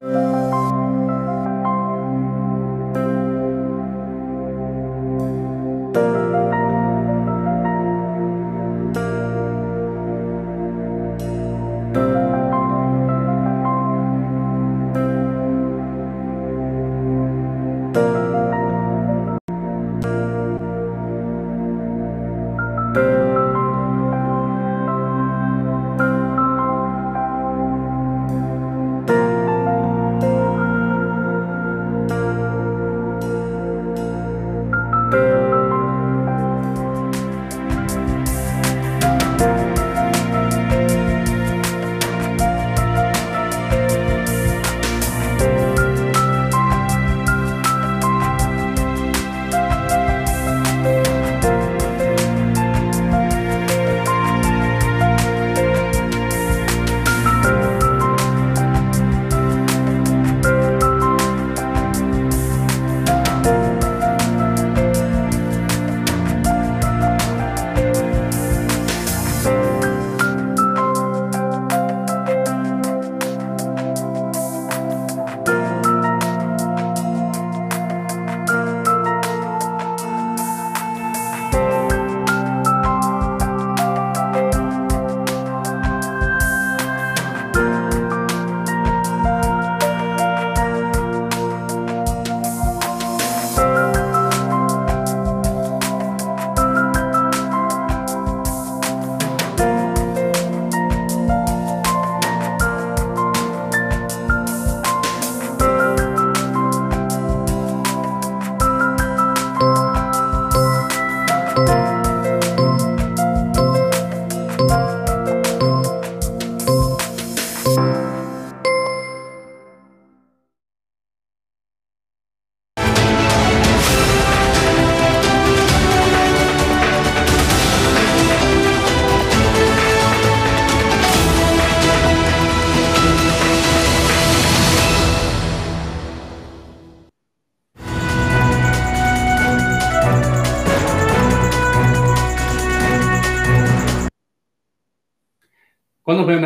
观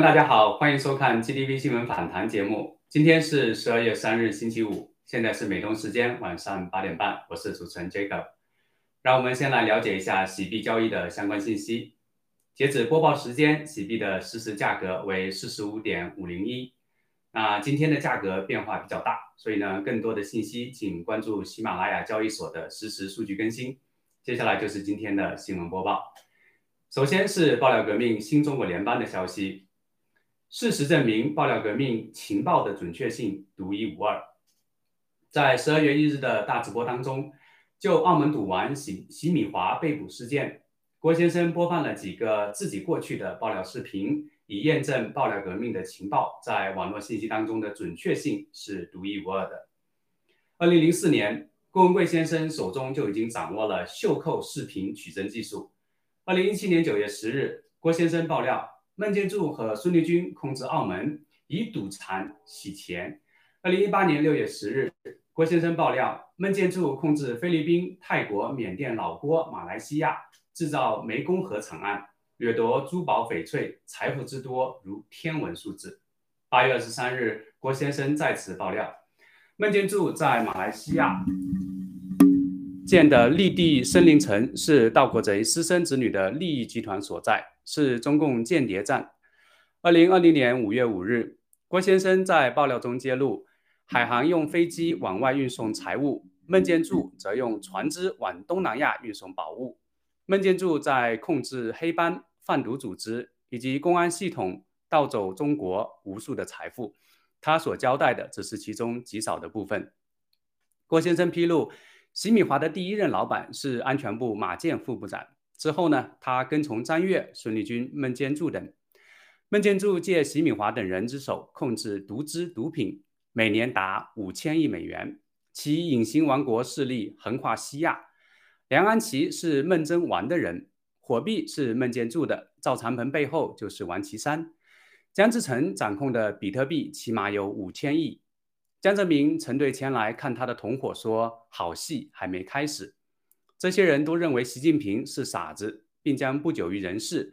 大家好，欢迎收看 GDP 新闻访谈节目。今天是十二月三日，星期五，现在是美东时间晚上八点半，我是主持人 Jacob。让我们先来了解一下洗币交易的相关信息。截止播报时间，洗币的实时价格为四十五点五零一。那今天的价格变化比较大，所以呢，更多的信息请关注喜马拉雅交易所的实时数据更新。接下来就是今天的新闻播报。首先是爆料革命新中国联邦的消息，事实证明爆料革命情报的准确性独一无二。在十二月一日的大直播当中，就澳门赌王席席米华被捕事件，郭先生播放了几个自己过去的爆料视频，以验证爆料革命的情报在网络信息当中的准确性是独一无二的。二零零四年，郭文贵先生手中就已经掌握了袖扣视频取证技术。二零一七年九月十日，郭先生爆料，孟建柱和孙立军控制澳门，以赌场洗钱。二零一八年六月十日，郭先生爆料，孟建柱控制菲律宾、泰国、缅甸、老挝、马来西亚，制造湄公河惨案，掠夺珠宝翡翠，财富之多如天文数字。八月二十三日，郭先生再次爆料，孟建柱在马来西亚。建的立地森林城是盗国贼私生子女的利益集团所在，是中共间谍站。二零二零年五月五日，郭先生在爆料中揭露，海航用飞机往外运送财物，孟建柱则用船只往东南亚运送宝物。孟建柱在控制黑帮、贩毒组织以及公安系统，盗走中国无数的财富。他所交代的只是其中极少的部分。郭先生披露。席米华的第一任老板是安全部马建副部长。之后呢，他跟从张越、孙立军、孟建柱等。孟建柱借席米华等人之手控制毒资毒品，每年达五千亿美元。其隐形王国势力横跨西亚。梁安琪是孟真玩的人，火币是孟建柱的，赵长鹏背后就是王岐山。江志成掌控的比特币起码有五千亿。江泽民曾对前来看他的同伙说：“好戏还没开始。”这些人都认为习近平是傻子，并将不久于人世。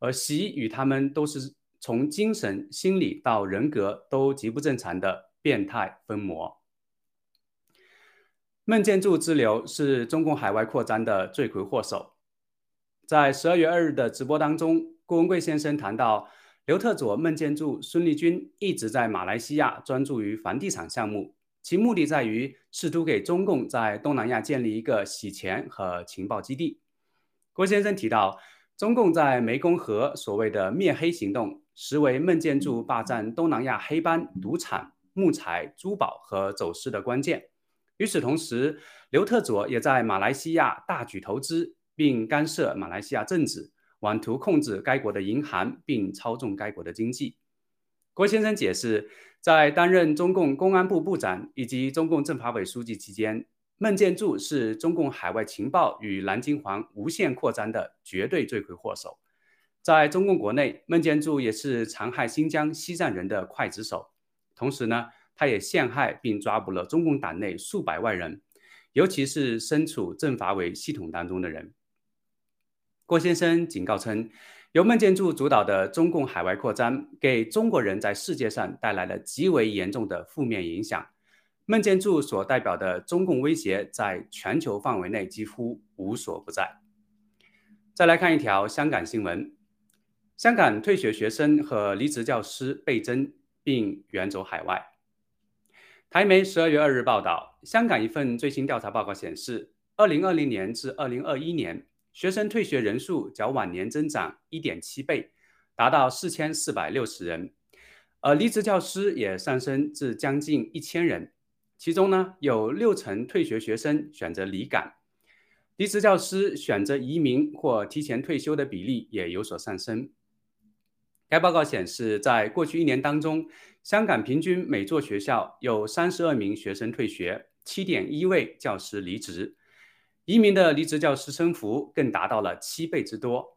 而习与他们都是从精神、心理到人格都极不正常的变态疯魔。孟建柱之流是中共海外扩张的罪魁祸首。在十二月二日的直播当中，郭文贵先生谈到，刘特佐、孟建柱、孙立军一直在马来西亚专注于房地产项目，其目的在于试图给中共在东南亚建立一个洗钱和情报基地。郭先生提到，中共在湄公河所谓的灭黑行动，实为孟建柱霸占东南亚黑帮、赌场、木材、珠宝和走私的关键。与此同时，刘特佐也在马来西亚大举投资，并干涉马来西亚政治，妄图控制该国的银行，并操纵该国的经济。郭先生解释，在担任中共公安部部长以及中共政法委书记期间。孟建柱是中共海外情报与蓝金黄无限扩张的绝对罪魁祸首。在中共国内，孟建柱也是残害新疆、西藏人的刽子手。同时呢，他也陷害并抓捕了中共党内数百万人，尤其是身处政法委系统当中的人。郭先生警告称，由孟建柱主导的中共海外扩张，给中国人在世界上带来了极为严重的负面影响。孟建柱所代表的中共威胁在全球范围内几乎无所不在。再来看一条香港新闻：香港退学学生和离职教师倍增，并远走海外。台媒十二月二日报道，香港一份最新调查报告显示，二零二零年至二零二一年，学生退学人数较往年增长一点七倍，达到四千四百六十人，而离职教师也上升至将近一千人。其中呢，有六成退学学生选择离港，离职教师选择移民或提前退休的比例也有所上升。该报告显示，在过去一年当中，香港平均每座学校有三十二名学生退学，七点一位教师离职，移民的离职教师升幅更达到了七倍之多。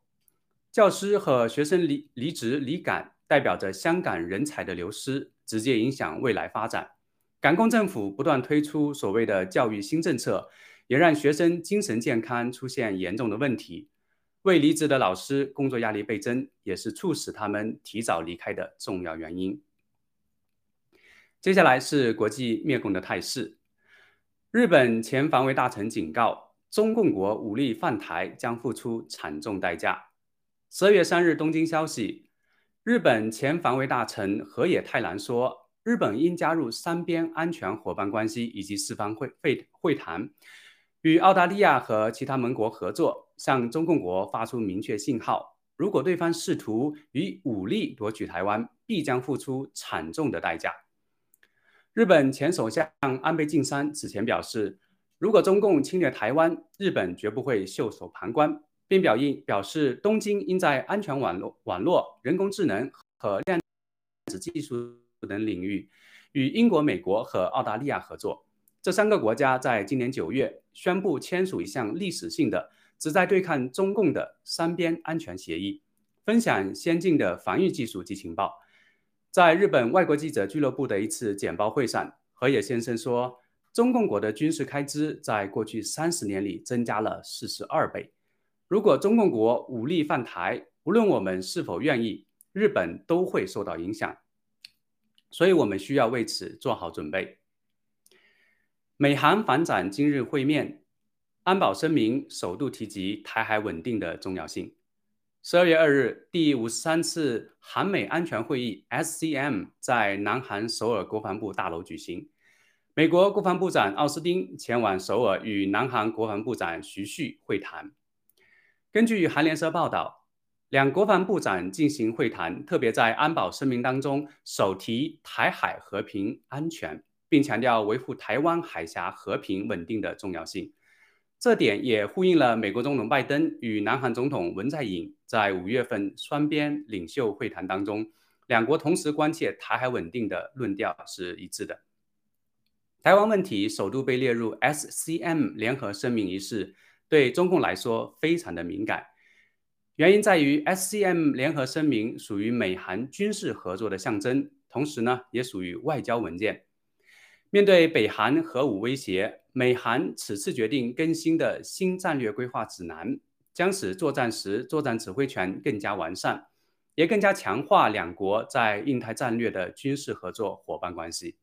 教师和学生离离职离岗，代表着香港人才的流失，直接影响未来发展。港共政府不断推出所谓的教育新政策，也让学生精神健康出现严重的问题。未离职的老师工作压力倍增，也是促使他们提早离开的重要原因。接下来是国际灭共的态势。日本前防卫大臣警告，中共国武力犯台将付出惨重代价。十二月三日，东京消息，日本前防卫大臣河野太郎说。日本应加入三边安全伙伴关系以及四方会会会谈，与澳大利亚和其他盟国合作，向中共国发出明确信号：如果对方试图以武力夺取台湾，必将付出惨重的代价。日本前首相安倍晋三此前表示，如果中共侵略台湾，日本绝不会袖手旁观，并表应表示东京应在安全网络、网络、人工智能和量子技术。等领域与英国、美国和澳大利亚合作。这三个国家在今年九月宣布签署一项历史性的、旨在对抗中共的三边安全协议，分享先进的防御技术及情报。在日本外国记者俱乐部的一次简报会上，河野先生说：“中共国的军事开支在过去三十年里增加了四十二倍。如果中共国武力犯台，无论我们是否愿意，日本都会受到影响。”所以我们需要为此做好准备。美韩防长今日会面，安保声明首度提及台海稳定的重要性。十二月二日，第五十三次韩美安全会议 （SCM） 在南韩首尔国防部大楼举行，美国国防部长奥斯汀前往首尔与南韩国防部长徐旭会谈。根据韩联社报道。两国防部长进行会谈，特别在安保声明当中首提台海和平安全，并强调维护台湾海峡和平稳定的重要性。这点也呼应了美国总统拜登与南韩总统文在寅在五月份双边领袖会谈当中，两国同时关切台海稳定的论调是一致的。台湾问题首度被列入 SCM 联合声明一事，对中共来说非常的敏感。原因在于，SCM 联合声明属于美韩军事合作的象征，同时呢，也属于外交文件。面对北韩核武威胁，美韩此次决定更新的新战略规划指南，将使作战时作战指挥权更加完善，也更加强化两国在印太战略的军事合作伙伴关系。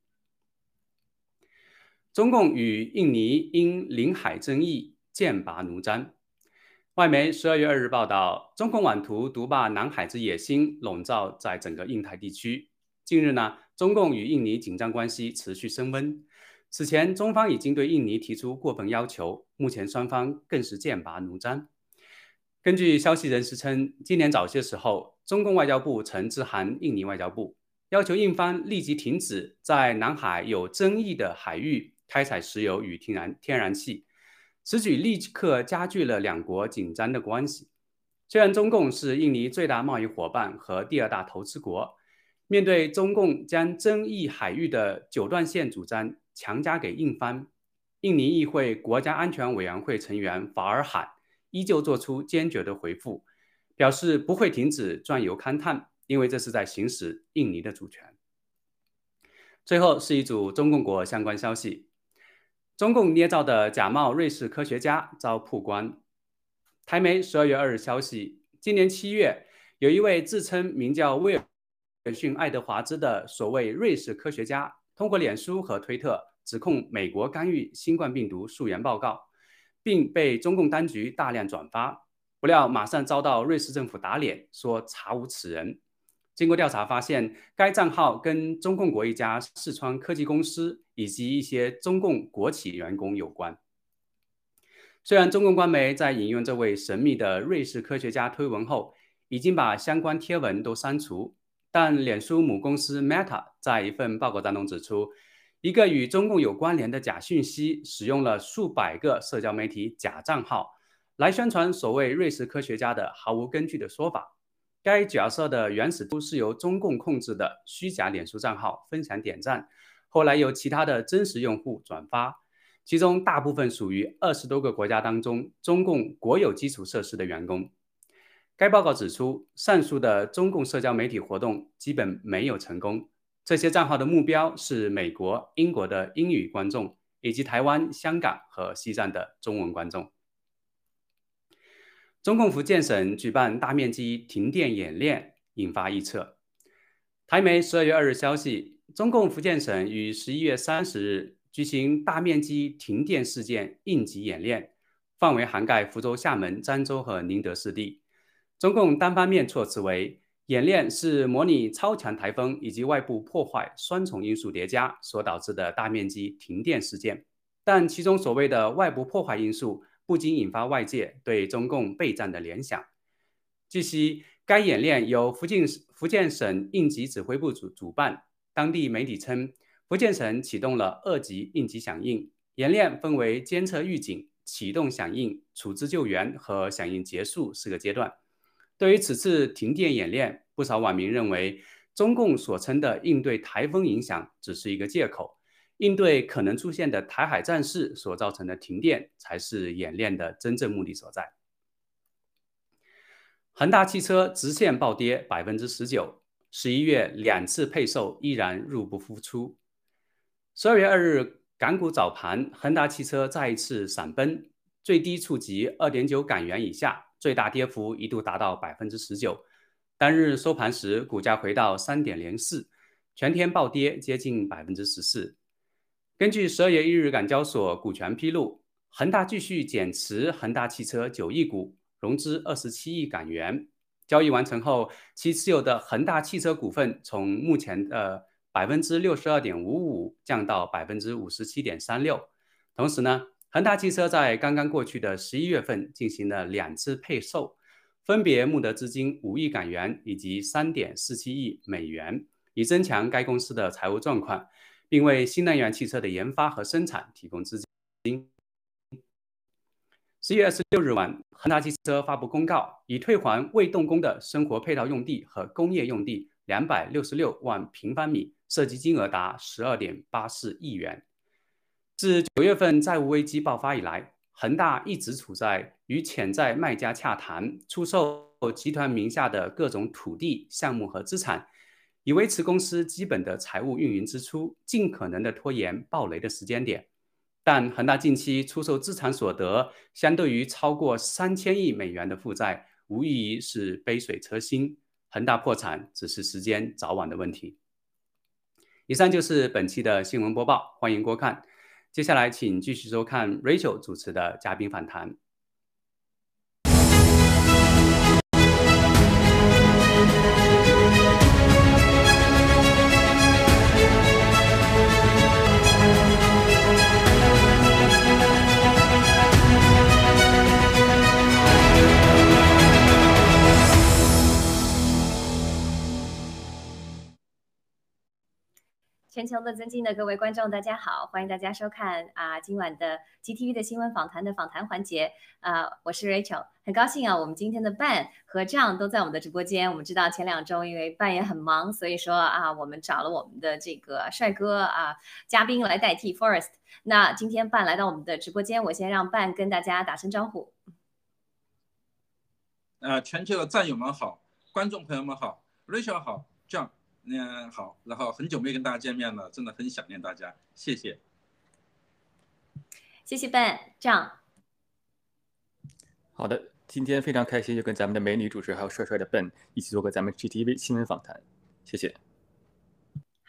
中共与印尼因领海争议剑拔弩张。外媒十二月二日报道，中共妄图独霸南海之野心笼罩在整个印太地区。近日呢，中共与印尼紧张关系持续升温。此前，中方已经对印尼提出过分要求，目前双方更是剑拔弩张。根据消息人士称，今年早些时候，中共外交部曾致函印尼外交部，要求印方立即停止在南海有争议的海域开采石油与天然天然气。此举立刻加剧了两国紧张的关系。虽然中共是印尼最大贸易伙伴和第二大投资国，面对中共将争议海域的九段线主张强加给印方，印尼议会国家安全委员会成员法尔罕依旧做出坚决的回复，表示不会停止钻油勘探，因为这是在行使印尼的主权。最后是一组中共国相关消息。中共捏造的假冒瑞士科学家遭曝光。台媒十二月二日消息，今年七月，有一位自称名叫威尔逊·爱德华兹的所谓瑞士科学家，通过脸书和推特指控美国干预新冠病毒溯源报告，并被中共当局大量转发。不料，马上遭到瑞士政府打脸，说查无此人。经过调查发现，该账号跟中共国一家四川科技公司以及一些中共国企员工有关。虽然中共官媒在引用这位神秘的瑞士科学家推文后，已经把相关贴文都删除，但脸书母公司 Meta 在一份报告当中指出，一个与中共有关联的假讯息使用了数百个社交媒体假账号来宣传所谓瑞士科学家的毫无根据的说法。该角色的原始都是由中共控制的虚假脸书账号分享点赞，后来由其他的真实用户转发，其中大部分属于二十多个国家当中中共国有基础设施的员工。该报告指出，上述的中共社交媒体活动基本没有成功，这些账号的目标是美国、英国的英语观众，以及台湾、香港和西藏的中文观众。中共福建省举办大面积停电演练，引发臆测。台媒十二月二日消息，中共福建省于十一月三十日举行大面积停电事件应急演练，范围涵盖福州、厦门、漳州和宁德四地。中共单方面措辞为，演练是模拟超强台风以及外部破坏双重因素叠加所导致的大面积停电事件，但其中所谓的外部破坏因素。不禁引发外界对中共备战的联想。据悉，该演练由福建福建省应急指挥部主主办。当地媒体称，福建省启动了二级应急响应演练，分为监测预警、启动响应、处置救援和响应结束四个阶段。对于此次停电演练，不少网民认为，中共所称的应对台风影响只是一个借口。应对可能出现的台海战事所造成的停电，才是演练的真正目的所在。恒大汽车直线暴跌百分之十九，十一月两次配售依然入不敷出。十二月二日港股早盘，恒大汽车再一次闪崩，最低触及二点九港元以下，最大跌幅一度达到百分之十九。当日收盘时，股价回到三点零四，全天暴跌接近百分之十四。根据十二月一日港交所股权披露，恒大继续减持恒大汽车九亿股，融资二十七亿港元。交易完成后，其持有的恒大汽车股份从目前的百分之六十二点五五降到百分之五十七点三六。同时呢，恒大汽车在刚刚过去的十一月份进行了两次配售，分别募得资金五亿港元以及三点四七亿美元，以增强该公司的财务状况。并为新能源汽车的研发和生产提供资金。十一月二十六日晚，恒大汽车发布公告，已退还未动工的生活配套用地和工业用地两百六十六万平方米，涉及金额达十二点八四亿元。自九月份债务危机爆发以来，恒大一直处在与潜在卖家洽谈出售集团名下的各种土地、项目和资产。以维持公司基本的财务运营支出，尽可能的拖延暴雷的时间点。但恒大近期出售资产所得，相对于超过三千亿美元的负债，无疑是杯水车薪。恒大破产只是时间早晚的问题。以上就是本期的新闻播报，欢迎观看。接下来，请继续收看 Rachel 主持的嘉宾访谈。全球的尊敬的各位观众，大家好，欢迎大家收看啊今晚的 GTV 的新闻访谈的访谈环节啊，我是 Rachel，很高兴啊，我们今天的伴和张都在我们的直播间。我们知道前两周因为伴也很忙，所以说啊，我们找了我们的这个帅哥啊嘉宾来代替 Forest。那今天伴来到我们的直播间，我先让伴跟大家打声招呼。呃，全球的战友们好，观众朋友们好，Rachel 好，，John。嗯，好，然后很久没跟大家见面了，真的很想念大家，谢谢，谢谢 Ben，这样，好的，今天非常开心，就跟咱们的美女主持还有帅帅的 Ben 一起做个咱们 GTV 新闻访谈，谢谢。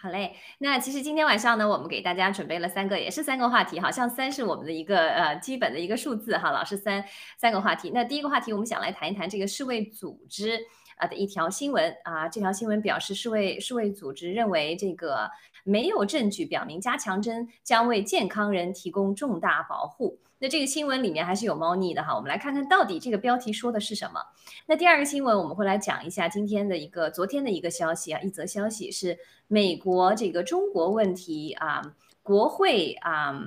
好嘞，那其实今天晚上呢，我们给大家准备了三个，也是三个话题，好像三是我们的一个呃基本的一个数字哈，老师三三个话题。那第一个话题，我们想来谈一谈这个世卫组织。啊的一条新闻啊，这条新闻表示世卫世卫组织认为这个没有证据表明加强针将为健康人提供重大保护。那这个新闻里面还是有猫腻的哈，我们来看看到底这个标题说的是什么。那第二个新闻我们会来讲一下今天的一个昨天的一个消息啊，一则消息是美国这个中国问题啊，国会啊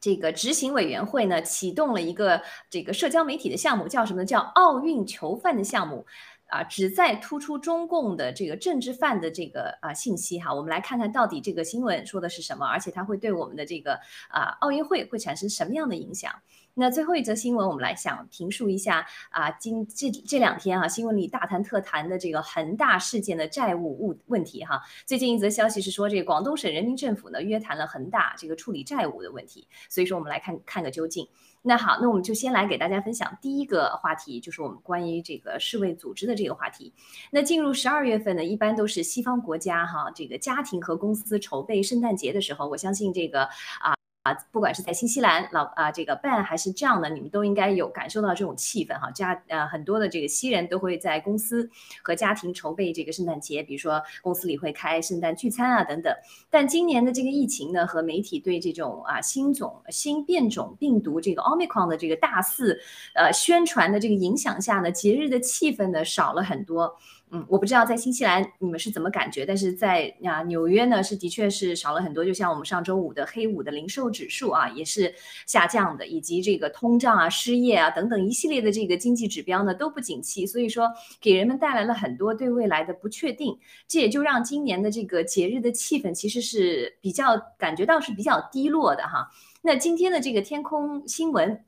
这个执行委员会呢启动了一个这个社交媒体的项目，叫什么？叫奥运囚犯的项目。啊，旨在突出中共的这个政治犯的这个啊信息哈，我们来看看到底这个新闻说的是什么，而且它会对我们的这个啊奥运会会产生什么样的影响？那最后一则新闻，我们来想评述一下啊，今这这两天啊新闻里大谈特谈的这个恒大事件的债务问问题哈。最近一则消息是说，这个广东省人民政府呢约谈了恒大这个处理债务的问题，所以说我们来看看个究竟。那好，那我们就先来给大家分享第一个话题，就是我们关于这个世卫组织的这个话题。那进入十二月份呢，一般都是西方国家哈，这个家庭和公司筹备圣诞节的时候，我相信这个啊。啊，不管是在新西兰老啊这个 Ben 还是这样的，你们都应该有感受到这种气氛哈。家呃很多的这个西人都会在公司和家庭筹备这个圣诞节，比如说公司里会开圣诞聚餐啊等等。但今年的这个疫情呢，和媒体对这种啊新种新变种病毒这个 Omicron 的这个大肆呃宣传的这个影响下呢，节日的气氛呢少了很多。嗯，我不知道在新西兰你们是怎么感觉，但是在啊纽约呢是的确是少了很多。就像我们上周五的黑五的零售指数啊也是下降的，以及这个通胀啊、失业啊等等一系列的这个经济指标呢都不景气，所以说给人们带来了很多对未来的不确定。这也就让今年的这个节日的气氛其实是比较感觉到是比较低落的哈。那今天的这个天空新闻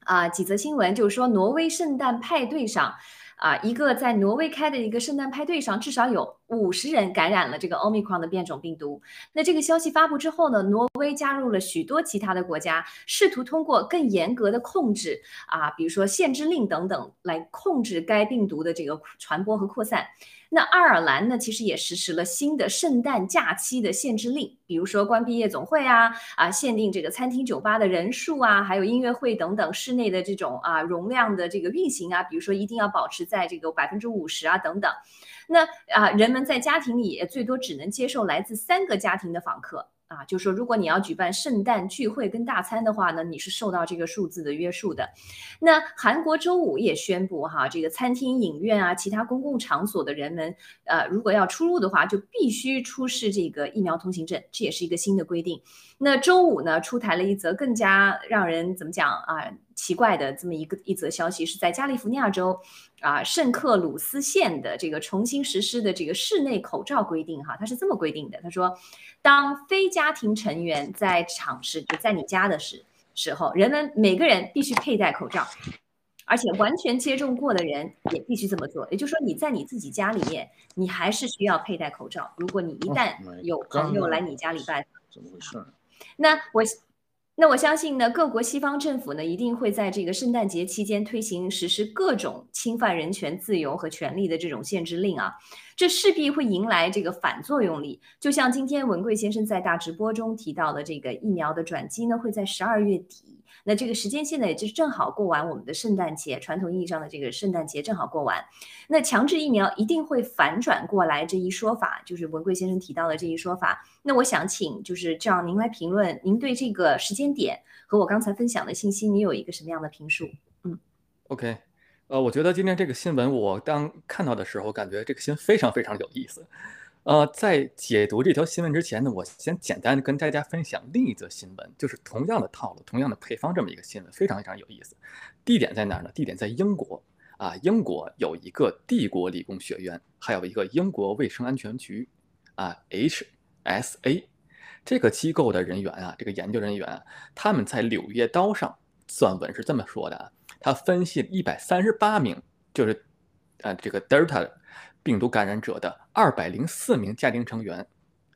啊几则新闻就是说挪威圣诞派对上。啊，一个在挪威开的一个圣诞派对上，至少有五十人感染了这个奥密克戎的变种病毒。那这个消息发布之后呢，挪威加入了许多其他的国家，试图通过更严格的控制啊，比如说限制令等等，来控制该病毒的这个传播和扩散。那爱尔兰呢，其实也实施了新的圣诞假期的限制令，比如说关闭夜总会啊，啊，限定这个餐厅、酒吧的人数啊，还有音乐会等等室内的这种啊容量的这个运行啊，比如说一定要保持在这个百分之五十啊等等。那啊，人们在家庭里也最多只能接受来自三个家庭的访客。啊，就是说如果你要举办圣诞聚会跟大餐的话呢，你是受到这个数字的约束的。那韩国周五也宣布哈，这个餐厅、影院啊，其他公共场所的人们，呃，如果要出入的话，就必须出示这个疫苗通行证，这也是一个新的规定。那周五呢，出台了一则更加让人怎么讲啊？奇怪的这么一个一则消息，是在加利福尼亚州啊圣克鲁斯县的这个重新实施的这个室内口罩规定哈，它是这么规定的，他说，当非家庭成员在场时，就在你家的时时候，人们每个人必须佩戴口罩，而且完全接种过的人也必须这么做。也就是说，你在你自己家里面，你还是需要佩戴口罩。如果你一旦有朋友来你家里拜怎么回事？那我。那我相信呢，各国西方政府呢一定会在这个圣诞节期间推行实施各种侵犯人权、自由和权利的这种限制令啊，这势必会迎来这个反作用力。就像今天文贵先生在大直播中提到的，这个疫苗的转机呢会在十二月底。那这个时间线呢，也就是正好过完我们的圣诞节，传统意义上的这个圣诞节正好过完。那强制疫苗一定会反转过来这一说法，就是文贵先生提到的这一说法。那我想请就是这样，您来评论，您对这个时间点和我刚才分享的信息，你有一个什么样的评述？嗯，OK，呃，我觉得今天这个新闻我当看到的时候，感觉这个新闻非常非常有意思。呃，在解读这条新闻之前呢，我先简单的跟大家分享另一则新闻，就是同样的套路、同样的配方这么一个新闻，非常非常有意思。地点在哪儿呢？地点在英国啊，英国有一个帝国理工学院，还有一个英国卫生安全局啊，HSA 这个机构的人员啊，这个研究人员他们在《柳叶刀》上撰文是这么说的啊，他分析一百三十八名，就是呃这个 Delta。病毒感染者的二百零四名家庭成员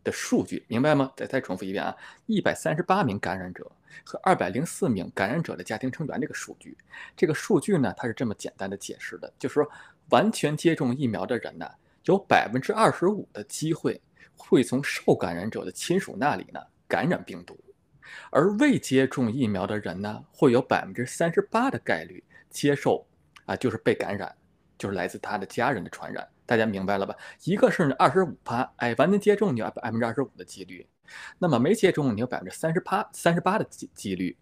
的数据，明白吗？再再重复一遍啊，一百三十八名感染者和二百零四名感染者的家庭成员这个数据，这个数据呢，它是这么简单的解释的，就是说，完全接种疫苗的人呢，有百分之二十五的机会会从受感染者的亲属那里呢感染病毒，而未接种疫苗的人呢，会有百分之三十八的概率接受啊，就是被感染，就是来自他的家人的传染。大家明白了吧？一个是二十五趴，哎，完全接种你有百分之二十五的几率，那么没接种你有百分之三十八三十八的几几率。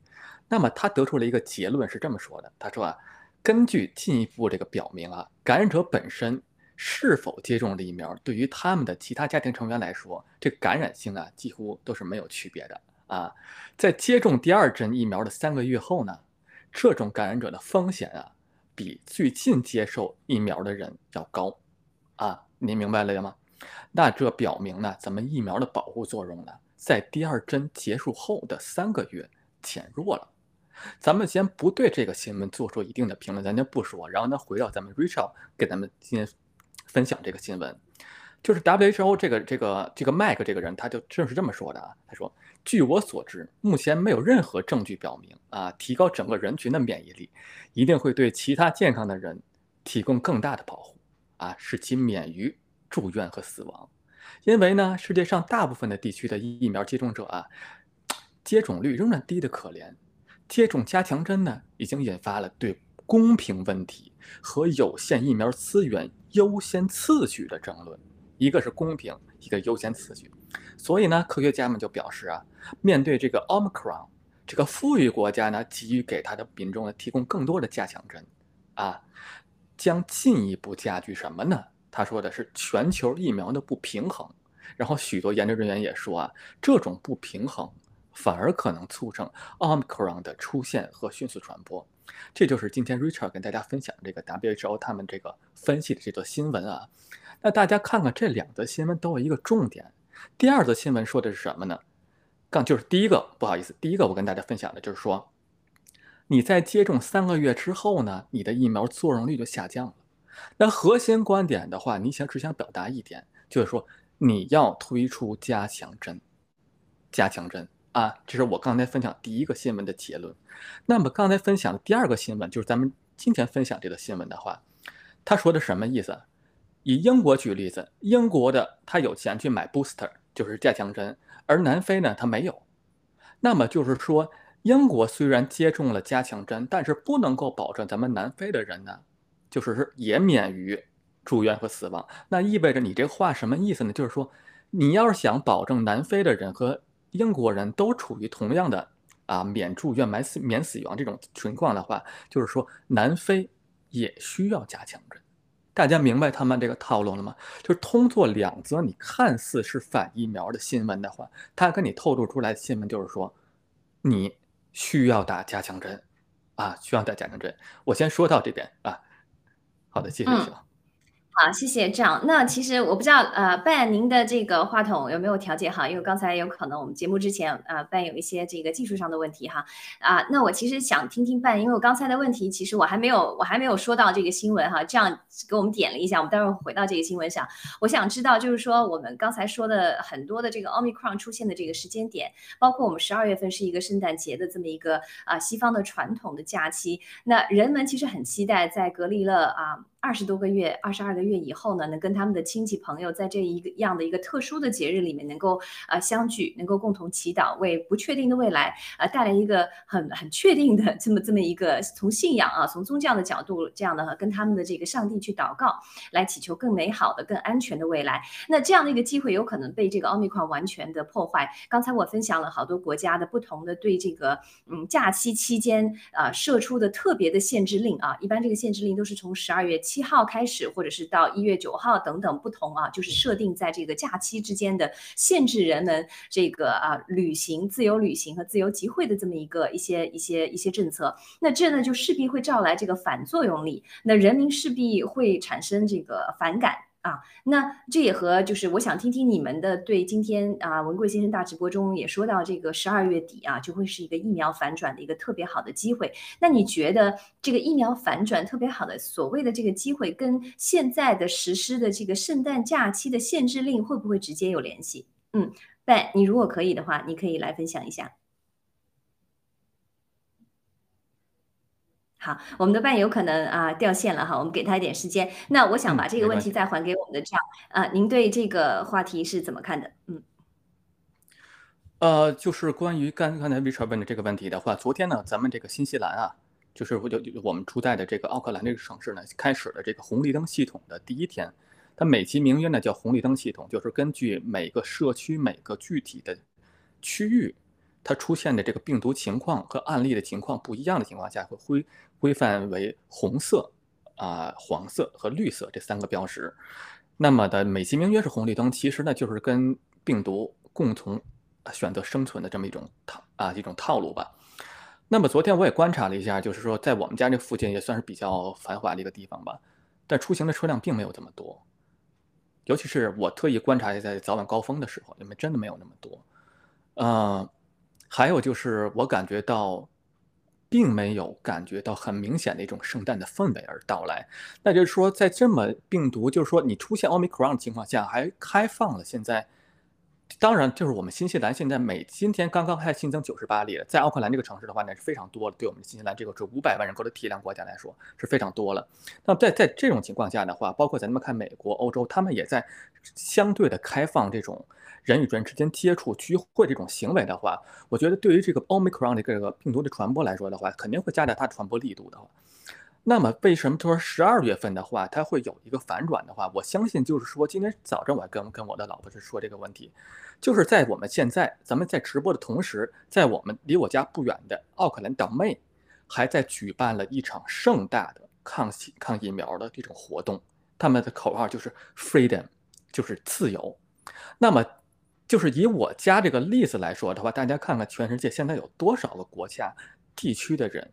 那么他得出了一个结论是这么说的：他说啊，根据进一步这个表明啊，感染者本身是否接种了疫苗，对于他们的其他家庭成员来说，这感染性啊几乎都是没有区别的啊。在接种第二针疫苗的三个月后呢，这种感染者的风险啊，比最近接受疫苗的人要高。啊，您明白了吗？那这表明呢，咱们疫苗的保护作用呢，在第二针结束后的三个月减弱了。咱们先不对这个新闻做出一定的评论，咱先不说。然后呢，回到咱们 Rachel 给咱们今天分享这个新闻，就是 WHO 这个这个这个 Mike 这个人，他就正是这么说的啊。他说：“据我所知，目前没有任何证据表明啊，提高整个人群的免疫力，一定会对其他健康的人提供更大的保护。”啊，使其免于住院和死亡，因为呢，世界上大部分的地区的疫苗接种者啊，接种率仍然低得可怜。接种加强针呢，已经引发了对公平问题和有限疫苗资源优先次序的争论。一个是公平，一个优先次序。所以呢，科学家们就表示啊，面对这个 Omicron，这个富裕国家呢，急于给他的民众呢提供更多的加强针，啊。将进一步加剧什么呢？他说的是全球疫苗的不平衡。然后许多研究人员也说啊，这种不平衡反而可能促成奥密克戎的出现和迅速传播。这就是今天 Richard 跟大家分享这个 WHO 他们这个分析的这则新闻啊。那大家看看这两则新闻都有一个重点。第二则新闻说的是什么呢？刚就是第一个，不好意思，第一个我跟大家分享的就是说。你在接种三个月之后呢，你的疫苗作用率就下降了。那核心观点的话，你想只想表达一点，就是说你要推出加强针，加强针啊，这是我刚才分享第一个新闻的结论。那么刚才分享的第二个新闻，就是咱们今天分享这个新闻的话，他说的什么意思？以英国举例子，英国的他有钱去买 booster，就是加强针，而南非呢，他没有。那么就是说。英国虽然接种了加强针，但是不能够保证咱们南非的人呢，就是也免于住院和死亡。那意味着你这话什么意思呢？就是说，你要是想保证南非的人和英国人都处于同样的啊免住院、免死、免死亡这种情况的话，就是说南非也需要加强针。大家明白他们这个套路了吗？就是通过两则你看似是反疫苗的新闻的话，他跟你透露出来的新闻就是说，你。需要打加强针，啊，需要打加强针。我先说到这边啊。好的，谢谢。好，谢谢这样。那其实我不知道，呃，办您的这个话筒有没有调节好？因为刚才有可能我们节目之前，呃，办有一些这个技术上的问题哈。啊，那我其实想听听办，因为我刚才的问题其实我还没有，我还没有说到这个新闻哈。这样给我们点了一下，我们待会儿回到这个新闻上。我想知道，就是说我们刚才说的很多的这个奥密克戎出现的这个时间点，包括我们十二月份是一个圣诞节的这么一个啊西方的传统的假期，那人们其实很期待在隔离了啊。二十多个月，二十二个月以后呢，能跟他们的亲戚朋友在这一个样的一个特殊的节日里面能够呃相聚，能够共同祈祷，为不确定的未来呃带来一个很很确定的这么这么一个从信仰啊，从宗教的角度这样的跟他们的这个上帝去祷告，来祈求更美好的、更安全的未来。那这样的一个机会有可能被这个奥密克戎完全的破坏。刚才我分享了好多国家的不同的对这个嗯假期期间啊设出的特别的限制令啊，一般这个限制令都是从十二月。七七号开始，或者是到一月九号等等不同啊，就是设定在这个假期之间的限制人们这个啊旅行、自由旅行和自由集会的这么一个一些一些一些政策。那这呢就势必会招来这个反作用力，那人民势必会产生这个反感。啊，那这也和就是我想听听你们的对今天啊文贵先生大直播中也说到这个十二月底啊就会是一个疫苗反转的一个特别好的机会。那你觉得这个疫苗反转特别好的所谓的这个机会，跟现在的实施的这个圣诞假期的限制令会不会直接有联系？嗯，但你如果可以的话，你可以来分享一下。好，我们的伴有可能啊掉线了哈，我们给他一点时间。那我想把这个问题再还给我们的这样啊，您对这个话题是怎么看的？嗯，呃，就是关于刚刚才 Richard 问的这个问题的话，昨天呢，咱们这个新西兰啊，就是我就我们出在的这个奥克兰这个城市呢，开始了这个红绿灯系统的第一天，它美其名曰呢叫红绿灯系统，就是根据每个社区每个具体的区域。它出现的这个病毒情况和案例的情况不一样的情况下，会规规范为红色、啊黄色和绿色这三个标识。那么的美其名曰是红绿灯，其实呢就是跟病毒共同选择生存的这么一种套啊一种套路吧。那么昨天我也观察了一下，就是说在我们家这附近也算是比较繁华的一个地方吧，但出行的车辆并没有这么多，尤其是我特意观察一下在早晚高峰的时候，因为真的没有那么多，嗯。还有就是，我感觉到，并没有感觉到很明显的一种圣诞的氛围而到来。那就是说，在这么病毒，就是说你出现奥密克戎的情况下，还开放了现在。当然，就是我们新西兰现在每今天刚刚还新增九十八例，在奥克兰这个城市的话呢是非常多的，对我们新西兰这个是五百万人口的体量国家来说是非常多了。那么在在这种情况下的话，包括咱们看美国、欧洲，他们也在相对的开放这种人与人之间接触、聚会这种行为的话，我觉得对于这个奥密克戎的这个病毒的传播来说的话，肯定会加大它传播力度的。那么为什么说十二月份的话，它会有一个反转的话？我相信就是说，今天早上我还跟跟我的老婆是说这个问题，就是在我们现在咱们在直播的同时，在我们离我家不远的奥克兰岛妹，还在举办了一场盛大的抗抗疫苗的这种活动，他们的口号就是 freedom，就是自由。那么就是以我家这个例子来说的话，大家看看全世界现在有多少个国家地区的人。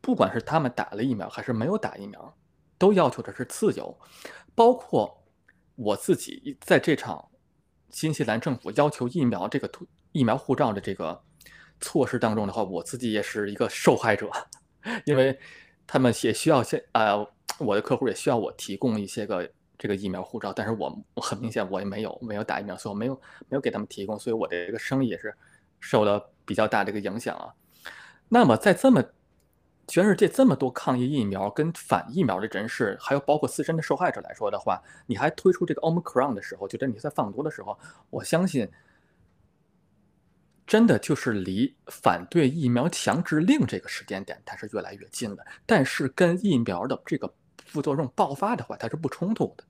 不管是他们打了疫苗还是没有打疫苗，都要求的是自由。包括我自己在这场新西兰政府要求疫苗这个疫苗护照的这个措施当中的话，我自己也是一个受害者，因为他们也需要现呃我的客户也需要我提供一些个这个疫苗护照，但是我很明显我也没有没有打疫苗，所以我没有没有给他们提供，所以我的这个生意也是受了比较大的一个影响啊。那么在这么全世界这么多抗疫疫苗跟反疫苗的人士，还有包括自身的受害者来说的话，你还推出这个 Omicron 的时候，就在你在放毒的时候，我相信，真的就是离反对疫苗强制令这个时间点，它是越来越近的。但是跟疫苗的这个副作用爆发的话，它是不冲突的。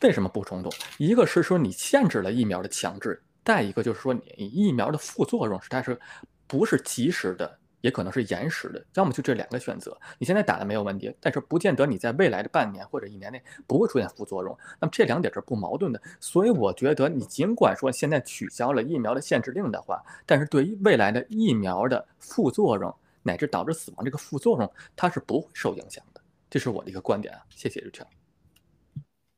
为什么不冲突？一个是说你限制了疫苗的强制，再一个就是说你疫苗的副作用是它是不是及时的。也可能是延时的，要么就这两个选择。你现在打的没有问题，但是不见得你在未来的半年或者一年内不会出现副作用。那么这两点是不矛盾的，所以我觉得你尽管说现在取消了疫苗的限制令的话，但是对于未来的疫苗的副作用乃至导致死亡这个副作用，它是不会受影响的。这是我的一个观点啊。谢谢日强。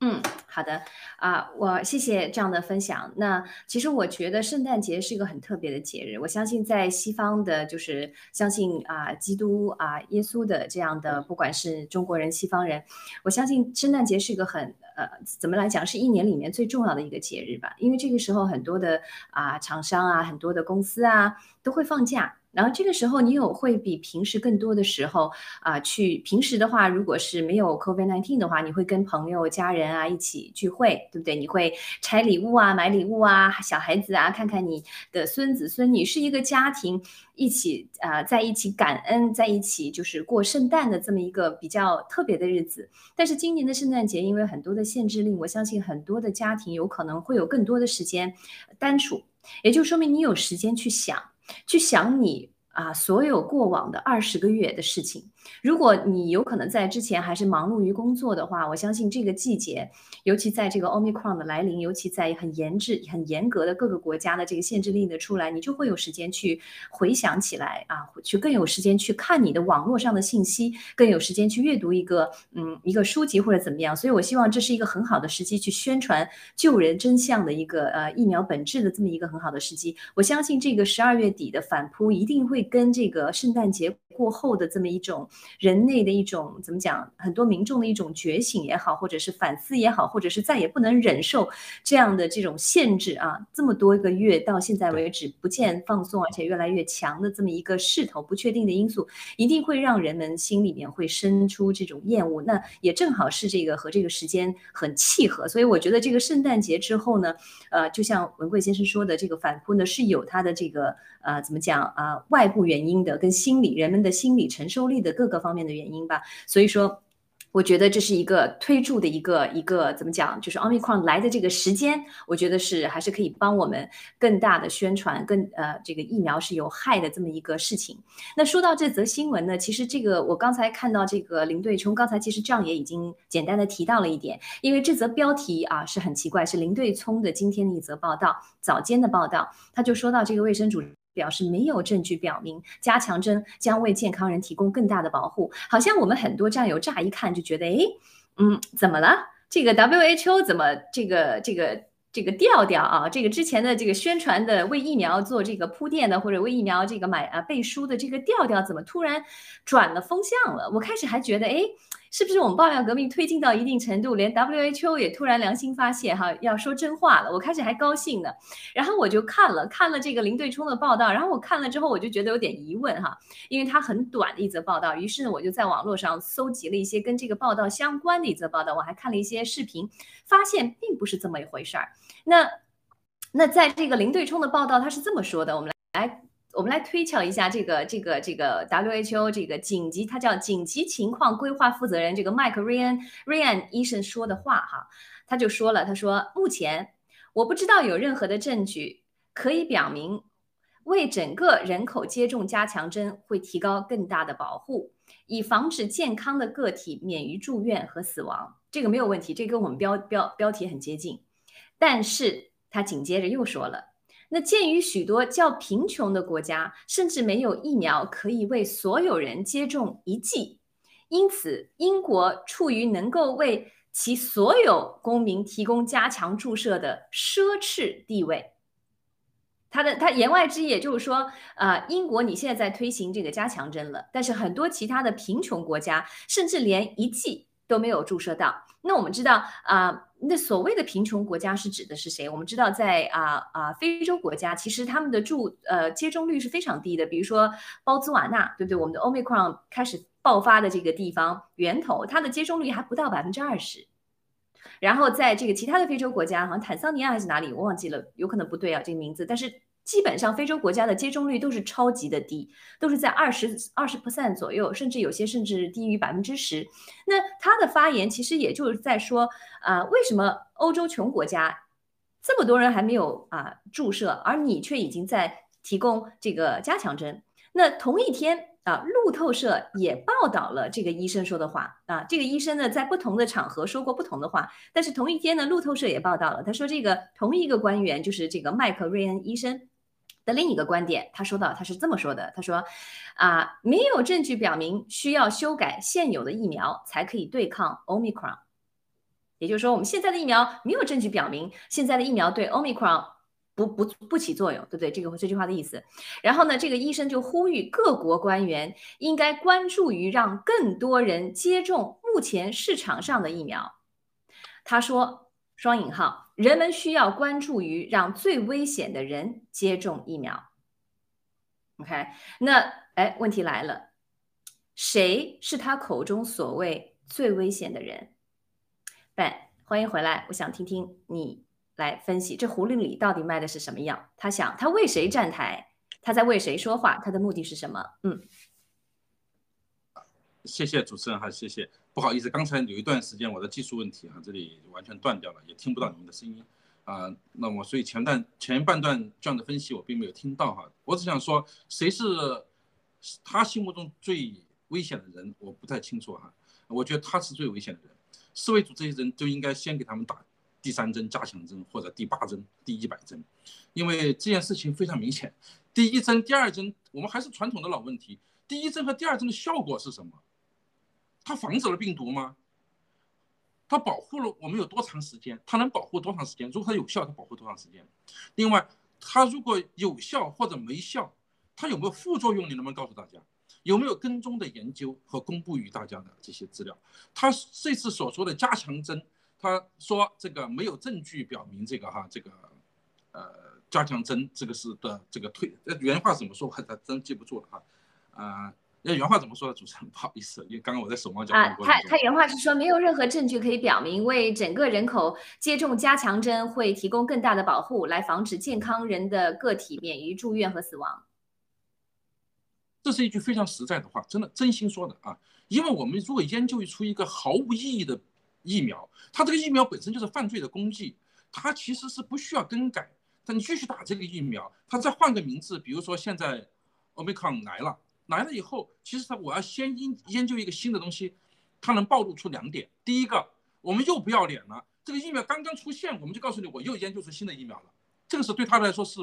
嗯，好的啊，我谢谢这样的分享。那其实我觉得圣诞节是一个很特别的节日。我相信在西方的，就是相信啊，基督啊，耶稣的这样的，不管是中国人、西方人，我相信圣诞节是一个很呃，怎么来讲，是一年里面最重要的一个节日吧。因为这个时候很多的啊厂商啊，很多的公司啊都会放假。然后这个时候，你有会比平时更多的时候啊，去平时的话，如果是没有 COVID-19 的话，你会跟朋友、家人啊一起聚会，对不对？你会拆礼物啊，买礼物啊，小孩子啊，看看你的孙子孙女，是一个家庭一起啊，在一起感恩，在一起就是过圣诞的这么一个比较特别的日子。但是今年的圣诞节，因为很多的限制令，我相信很多的家庭有可能会有更多的时间单处，也就说明你有时间去想。去想你啊，所有过往的二十个月的事情。如果你有可能在之前还是忙碌于工作的话，我相信这个季节，尤其在这个 Omicron 的来临，尤其在很严制、很严格的各个国家的这个限制令的出来，你就会有时间去回想起来啊，去更有时间去看你的网络上的信息，更有时间去阅读一个嗯一个书籍或者怎么样。所以我希望这是一个很好的时机去宣传救人真相的一个呃疫苗本质的这么一个很好的时机。我相信这个十二月底的反扑一定会跟这个圣诞节过后的这么一种。人类的一种怎么讲？很多民众的一种觉醒也好，或者是反思也好，或者是再也不能忍受这样的这种限制啊，这么多个月到现在为止不见放松，而且越来越强的这么一个势头，不确定的因素，一定会让人们心里面会生出这种厌恶。那也正好是这个和这个时间很契合，所以我觉得这个圣诞节之后呢，呃，就像文贵先生说的，这个反扑呢是有它的这个呃怎么讲啊外部原因的，跟心理人们的心理承受力的各个。方面的原因吧，所以说，我觉得这是一个推助的一个一个怎么讲，就是奥密克戎来的这个时间，我觉得是还是可以帮我们更大的宣传，更呃这个疫苗是有害的这么一个事情。那说到这则新闻呢，其实这个我刚才看到这个林对冲，刚才其实这样也已经简单的提到了一点，因为这则标题啊是很奇怪，是林对冲的今天的一则报道，早间的报道，他就说到这个卫生主。表示没有证据表明加强针将为健康人提供更大的保护，好像我们很多战友乍一看就觉得，哎，嗯，怎么了？这个 WHO 怎么这个这个这个调调啊？这个之前的这个宣传的为疫苗做这个铺垫的，或者为疫苗这个买啊背书的这个调调，怎么突然转了风向了？我开始还觉得，哎。是不是我们爆料革命推进到一定程度，连 WHO 也突然良心发现，哈，要说真话了？我开始还高兴呢，然后我就看了看了这个零对冲的报道，然后我看了之后，我就觉得有点疑问，哈，因为它很短的一则报道，于是呢，我就在网络上搜集了一些跟这个报道相关的一则报道，我还看了一些视频，发现并不是这么一回事儿。那那在这个零对冲的报道，他是这么说的，我们来。我们来推敲一下这个这个这个 WHO 这个紧急，它叫紧急情况规划负责人这个麦克瑞恩瑞安医生说的话哈，他就说了，他说目前我不知道有任何的证据可以表明为整个人口接种加强针会提高更大的保护，以防止健康的个体免于住院和死亡。这个没有问题，这跟我们标标标题很接近。但是他紧接着又说了。那鉴于许多较贫穷的国家甚至没有疫苗可以为所有人接种一剂，因此英国处于能够为其所有公民提供加强注射的奢侈地位。他的他言外之意也就是说，呃，英国你现在在推行这个加强针了，但是很多其他的贫穷国家甚至连一剂都没有注射到。那我们知道啊。那所谓的贫穷国家是指的是谁？我们知道，在啊啊非洲国家，其实他们的注呃接种率是非常低的。比如说包兹瓦纳，对不对？我们的 Omicron 开始爆发的这个地方源头，它的接种率还不到百分之二十。然后在这个其他的非洲国家，好像坦桑尼亚还是哪里，我忘记了，有可能不对啊，这个名字，但是。基本上非洲国家的接种率都是超级的低，都是在二十二十 percent 左右，甚至有些甚至低于百分之十。那他的发言其实也就是在说，啊，为什么欧洲穷国家这么多人还没有啊注射，而你却已经在提供这个加强针？那同一天啊，路透社也报道了这个医生说的话啊，这个医生呢在不同的场合说过不同的话，但是同一天呢，路透社也报道了，他说这个同一个官员就是这个麦克瑞恩医生。的另一个观点，他说到，他是这么说的：“他说，啊，没有证据表明需要修改现有的疫苗才可以对抗 Omicron。也就是说，我们现在的疫苗没有证据表明现在的疫苗对 Omicron 不不不起作用，对不对？这个这句话的意思。然后呢，这个医生就呼吁各国官员应该关注于让更多人接种目前市场上的疫苗。他说：“双引号，人们需要关注于让最危险的人接种疫苗。” OK，那哎，问题来了，谁是他口中所谓最危险的人？Ben，欢迎回来。我想听听你来分析这狐狸里到底卖的是什么药。他想，他为谁站台？他在为谁说话？他的目的是什么？嗯，谢谢主持人哈，谢谢。不好意思，刚才有一段时间我的技术问题啊，这里完全断掉了，也听不到你们的声音啊。那么，所以前段前半段这样的分析我并没有听到哈。我只想说，谁是他心目中最危险的人？我不太清楚哈。我觉得他是最危险的人。世卫组这些人就应该先给他们打第三针加强针或者第八针、第一百针，因为这件事情非常明显。第一针、第二针，我们还是传统的老问题：第一针和第二针的效果是什么？它防止了病毒吗？它保护了我们有多长时间？它能保护多长时间？如果它有效，它保护多长时间？另外，它如果有效或者没效，它有没有副作用？你能不能告诉大家？有没有跟踪的研究和公布于大家的这些资料？他这次所说的加强针，他说这个没有证据表明这个哈这个，呃加强针这个是的这个推原话怎么说？我还真记不住了哈，啊，那原话怎么说的？主持人 不好意思，因为刚刚我在手忙脚乱。他他原话是说没有任何证据可以表明为整个人口接种加强针会提供更大的保护，来防止健康人的个体免于住院和死亡。这是一句非常实在的话，真的真心说的啊！因为我们如果研究出一个毫无意义的疫苗，它这个疫苗本身就是犯罪的工具，它其实是不需要更改。但你继续打这个疫苗，它再换个名字，比如说现在 Omicron 来了，来了以后，其实它我要先研研究一个新的东西，它能暴露出两点：第一个，我们又不要脸了，这个疫苗刚刚出现，我们就告诉你我又研究出新的疫苗了，这个是对他来说是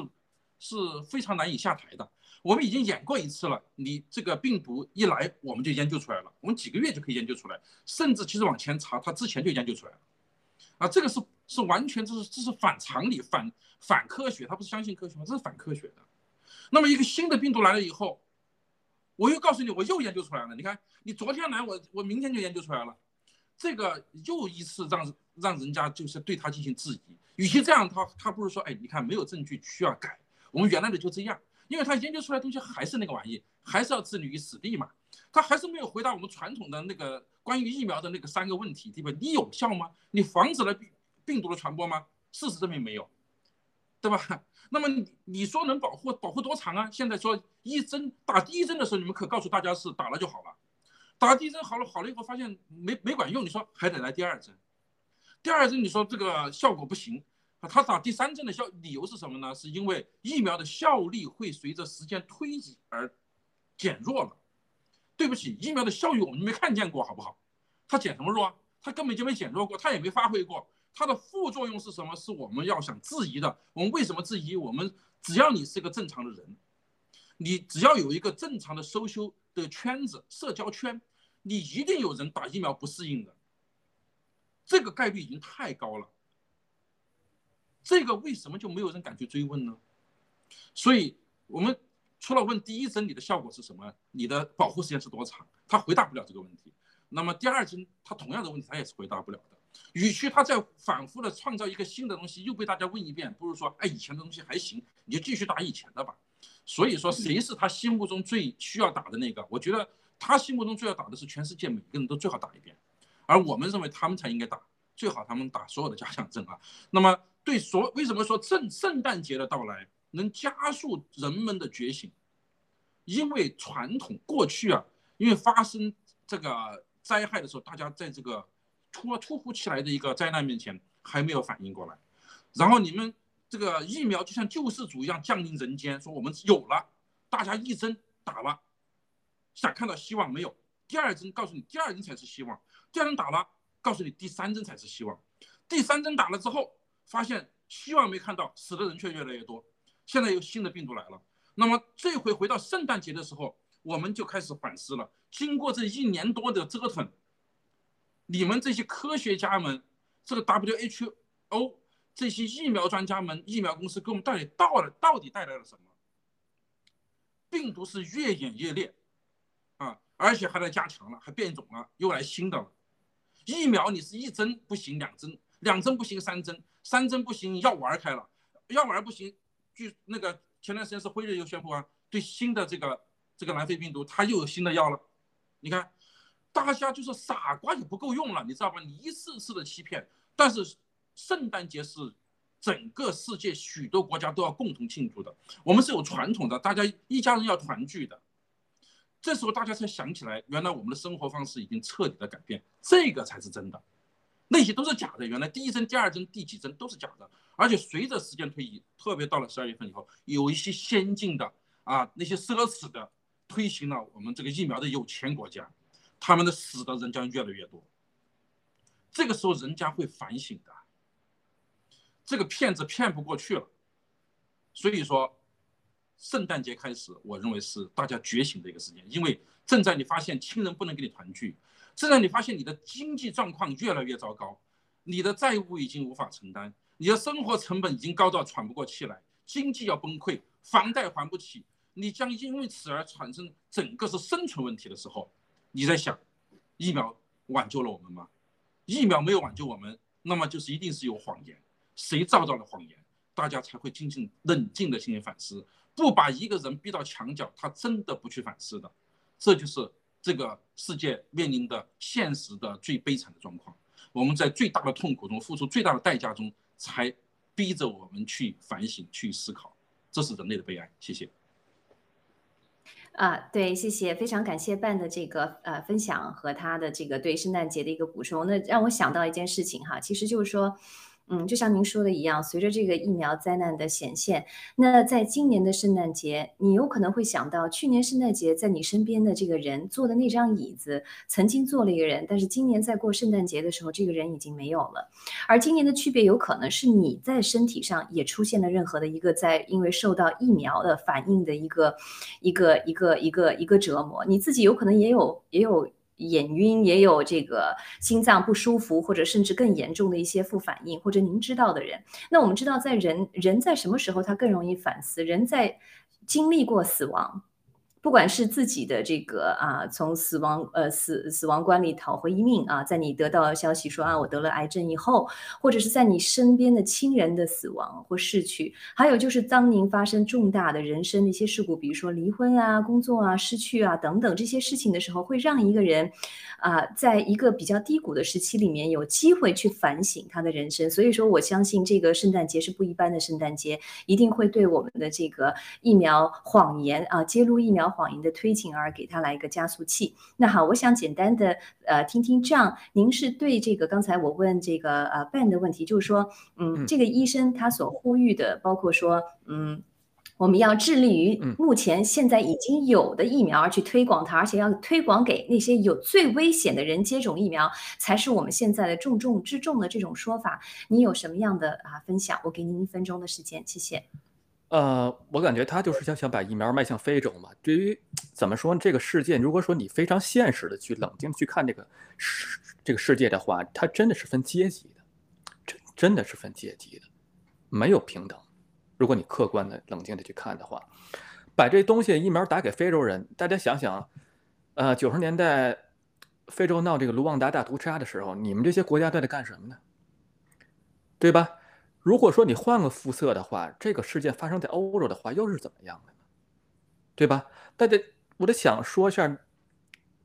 是非常难以下台的。我们已经演过一次了，你这个病毒一来，我们就研究出来了，我们几个月就可以研究出来，甚至其实往前查，它之前就研究出来了，啊，这个是是完全这是这是反常理、反反科学，他不是相信科学吗？这是反科学的。那么一个新的病毒来了以后，我又告诉你，我又研究出来了。你看，你昨天来，我我明天就研究出来了，这个又一次让让人家就是对他进行质疑。与其这样，他他不如说，哎，你看没有证据需要改，我们原来的就这样。因为他研究出来东西还是那个玩意，还是要置你于死地嘛。他还是没有回答我们传统的那个关于疫苗的那个三个问题，对吧？你有效吗？你防止了病病毒的传播吗？事实证明没有，对吧？那么你你说能保护保护多长啊？现在说一针打第一针的时候，你们可告诉大家是打了就好了，打第一针好了好了以后发现没没管用，你说还得来第二针，第二针你说这个效果不行。他打第三针的效理由是什么呢？是因为疫苗的效力会随着时间推移而减弱了。对不起，疫苗的效用我们没看见过，好不好？它减什么弱？它根本就没减弱过，它也没发挥过。它的副作用是什么？是我们要想质疑的。我们为什么质疑？我们只要你是一个正常的人，你只要有一个正常的收修的圈子、社交圈，你一定有人打疫苗不适应的。这个概率已经太高了。这个为什么就没有人敢去追问呢？所以，我们除了问第一针你的效果是什么，你的保护时间是多长，他回答不了这个问题。那么第二针他同样的问题他也是回答不了的。与其他在反复的创造一个新的东西，又被大家问一遍，不如说，哎，以前的东西还行，你就继续打以前的吧。所以说，谁是他心目中最需要打的那个？我觉得他心目中最要打的是全世界每个人都最好打一遍，而我们认为他们才应该打，最好他们打所有的加强针啊。那么。对，所为什么说圣圣诞节的到来能加速人们的觉醒？因为传统过去啊，因为发生这个灾害的时候，大家在这个突突如其来的一个灾难面前还没有反应过来。然后你们这个疫苗就像救世主一样降临人间，说我们有了，大家一针打了，想看到希望没有？第二针告诉你，第二针才是希望。第二针打了，告诉你第三针才是希望。第三针打了之后。发现希望没看到，死的人却越来越多。现在有新的病毒来了，那么这回回到圣诞节的时候，我们就开始反思了。经过这一年多的折腾，你们这些科学家们，这个 WHO 这些疫苗专家们、疫苗公司给我们到底到了到底带来了什么？病毒是越演越烈啊，而且还在加强了，还变种了，又来新的了。疫苗你是一针不行，两针，两针不行，三针，三针不行，药丸开了，药丸不行，据那个前段时间是辉瑞又宣布啊，对新的这个这个南非病毒，它又有新的药了。你看，大家就是傻瓜也不够用了，你知道吧？你一次次的欺骗，但是圣诞节是整个世界许多国家都要共同庆祝的，我们是有传统的，大家一家人要团聚的。这时候大家才想起来，原来我们的生活方式已经彻底的改变，这个才是真的，那些都是假的。原来第一针、第二针、第几针都是假的，而且随着时间推移，特别到了十二月份以后，有一些先进的啊，那些奢侈的推行了我们这个疫苗的有钱国家，他们的死的人将越来越多。这个时候人家会反省的，这个骗子骗不过去了，所以说。圣诞节开始，我认为是大家觉醒的一个时间，因为正在你发现亲人不能跟你团聚，正在你发现你的经济状况越来越糟糕，你的债务已经无法承担，你的生活成本已经高到喘不过气来，经济要崩溃，房贷还不起，你将因为此而产生整个是生存问题的时候，你在想，疫苗挽救了我们吗？疫苗没有挽救我们，那么就是一定是有谎言，谁造造了谎言，大家才会进行冷静的进行反思。不把一个人逼到墙角，他真的不去反思的，这就是这个世界面临的现实的最悲惨的状况。我们在最大的痛苦中付出最大的代价中，才逼着我们去反省、去思考，这是人类的悲哀。谢谢。啊，对，谢谢，非常感谢办的这个呃分享和他的这个对圣诞节的一个补充。那让我想到一件事情哈，其实就是说。嗯，就像您说的一样，随着这个疫苗灾难的显现，那在今年的圣诞节，你有可能会想到，去年圣诞节在你身边的这个人坐的那张椅子，曾经坐了一个人，但是今年在过圣诞节的时候，这个人已经没有了。而今年的区别，有可能是你在身体上也出现了任何的一个在因为受到疫苗的反应的一个一个一个一个一个折磨，你自己有可能也有也有。眼晕也有这个心脏不舒服，或者甚至更严重的一些副反应，或者您知道的人。那我们知道，在人人在什么时候他更容易反思？人在经历过死亡。不管是自己的这个啊，从死亡呃死死亡关里讨回一命啊，在你得到消息说啊我得了癌症以后，或者是在你身边的亲人的死亡或逝去，还有就是当您发生重大的人生的一些事故，比如说离婚啊、工作啊、失去啊等等这些事情的时候，会让一个人啊，在一个比较低谷的时期里面有机会去反省他的人生。所以说，我相信这个圣诞节是不一般的圣诞节，一定会对我们的这个疫苗谎言啊，揭露疫苗。谎言的推进而给他来一个加速器。那好，我想简单的呃听听，这样您是对这个刚才我问这个呃 Ben 的问题，就是说，嗯，这个医生他所呼吁的，包括说，嗯，我们要致力于目前现在已经有的疫苗而去推广它，而且要推广给那些有最危险的人接种疫苗，才是我们现在的重中之重的这种说法。你有什么样的啊分享？我给您一分钟的时间，谢谢。呃，我感觉他就是想想把疫苗卖向非洲嘛。对于怎么说呢？这个世界，如果说你非常现实的去冷静去看这个世这个世界的话，它真的是分阶级的，真真的是分阶级的，没有平等。如果你客观的冷静的去看的话，把这东西疫苗打给非洲人，大家想想，呃，九十年代非洲闹这个卢旺达大屠杀的时候，你们这些国家都在干什么呢？对吧？如果说你换个肤色的话，这个事件发生在欧洲的话，又是怎么样的呢？对吧？大家，我得想说一下，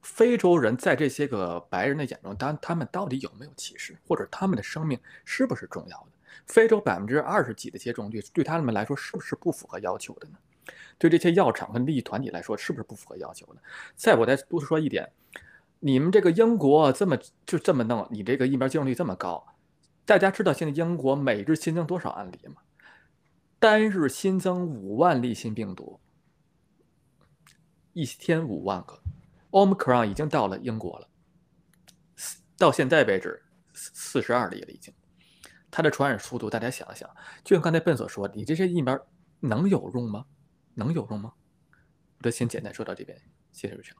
非洲人在这些个白人的眼中，他他们到底有没有歧视，或者他们的生命是不是重要的？非洲百分之二十几的接种率，对他们来说是不是不符合要求的呢？对这些药厂和利益团体来说，是不是不符合要求的？再我再多说一点，你们这个英国这么就这么弄，你这个疫苗接种率这么高。大家知道现在英国每日新增多少案例吗？单日新增五万例新病毒，一天五万个。Omicron 已经到了英国了，到现在为止四四十二例了已经。它的传染速度，大家想想，就像刚才笨所说，你这些疫苗能有用吗？能有用吗？我就先简单说到这边，谢谢瑞秋。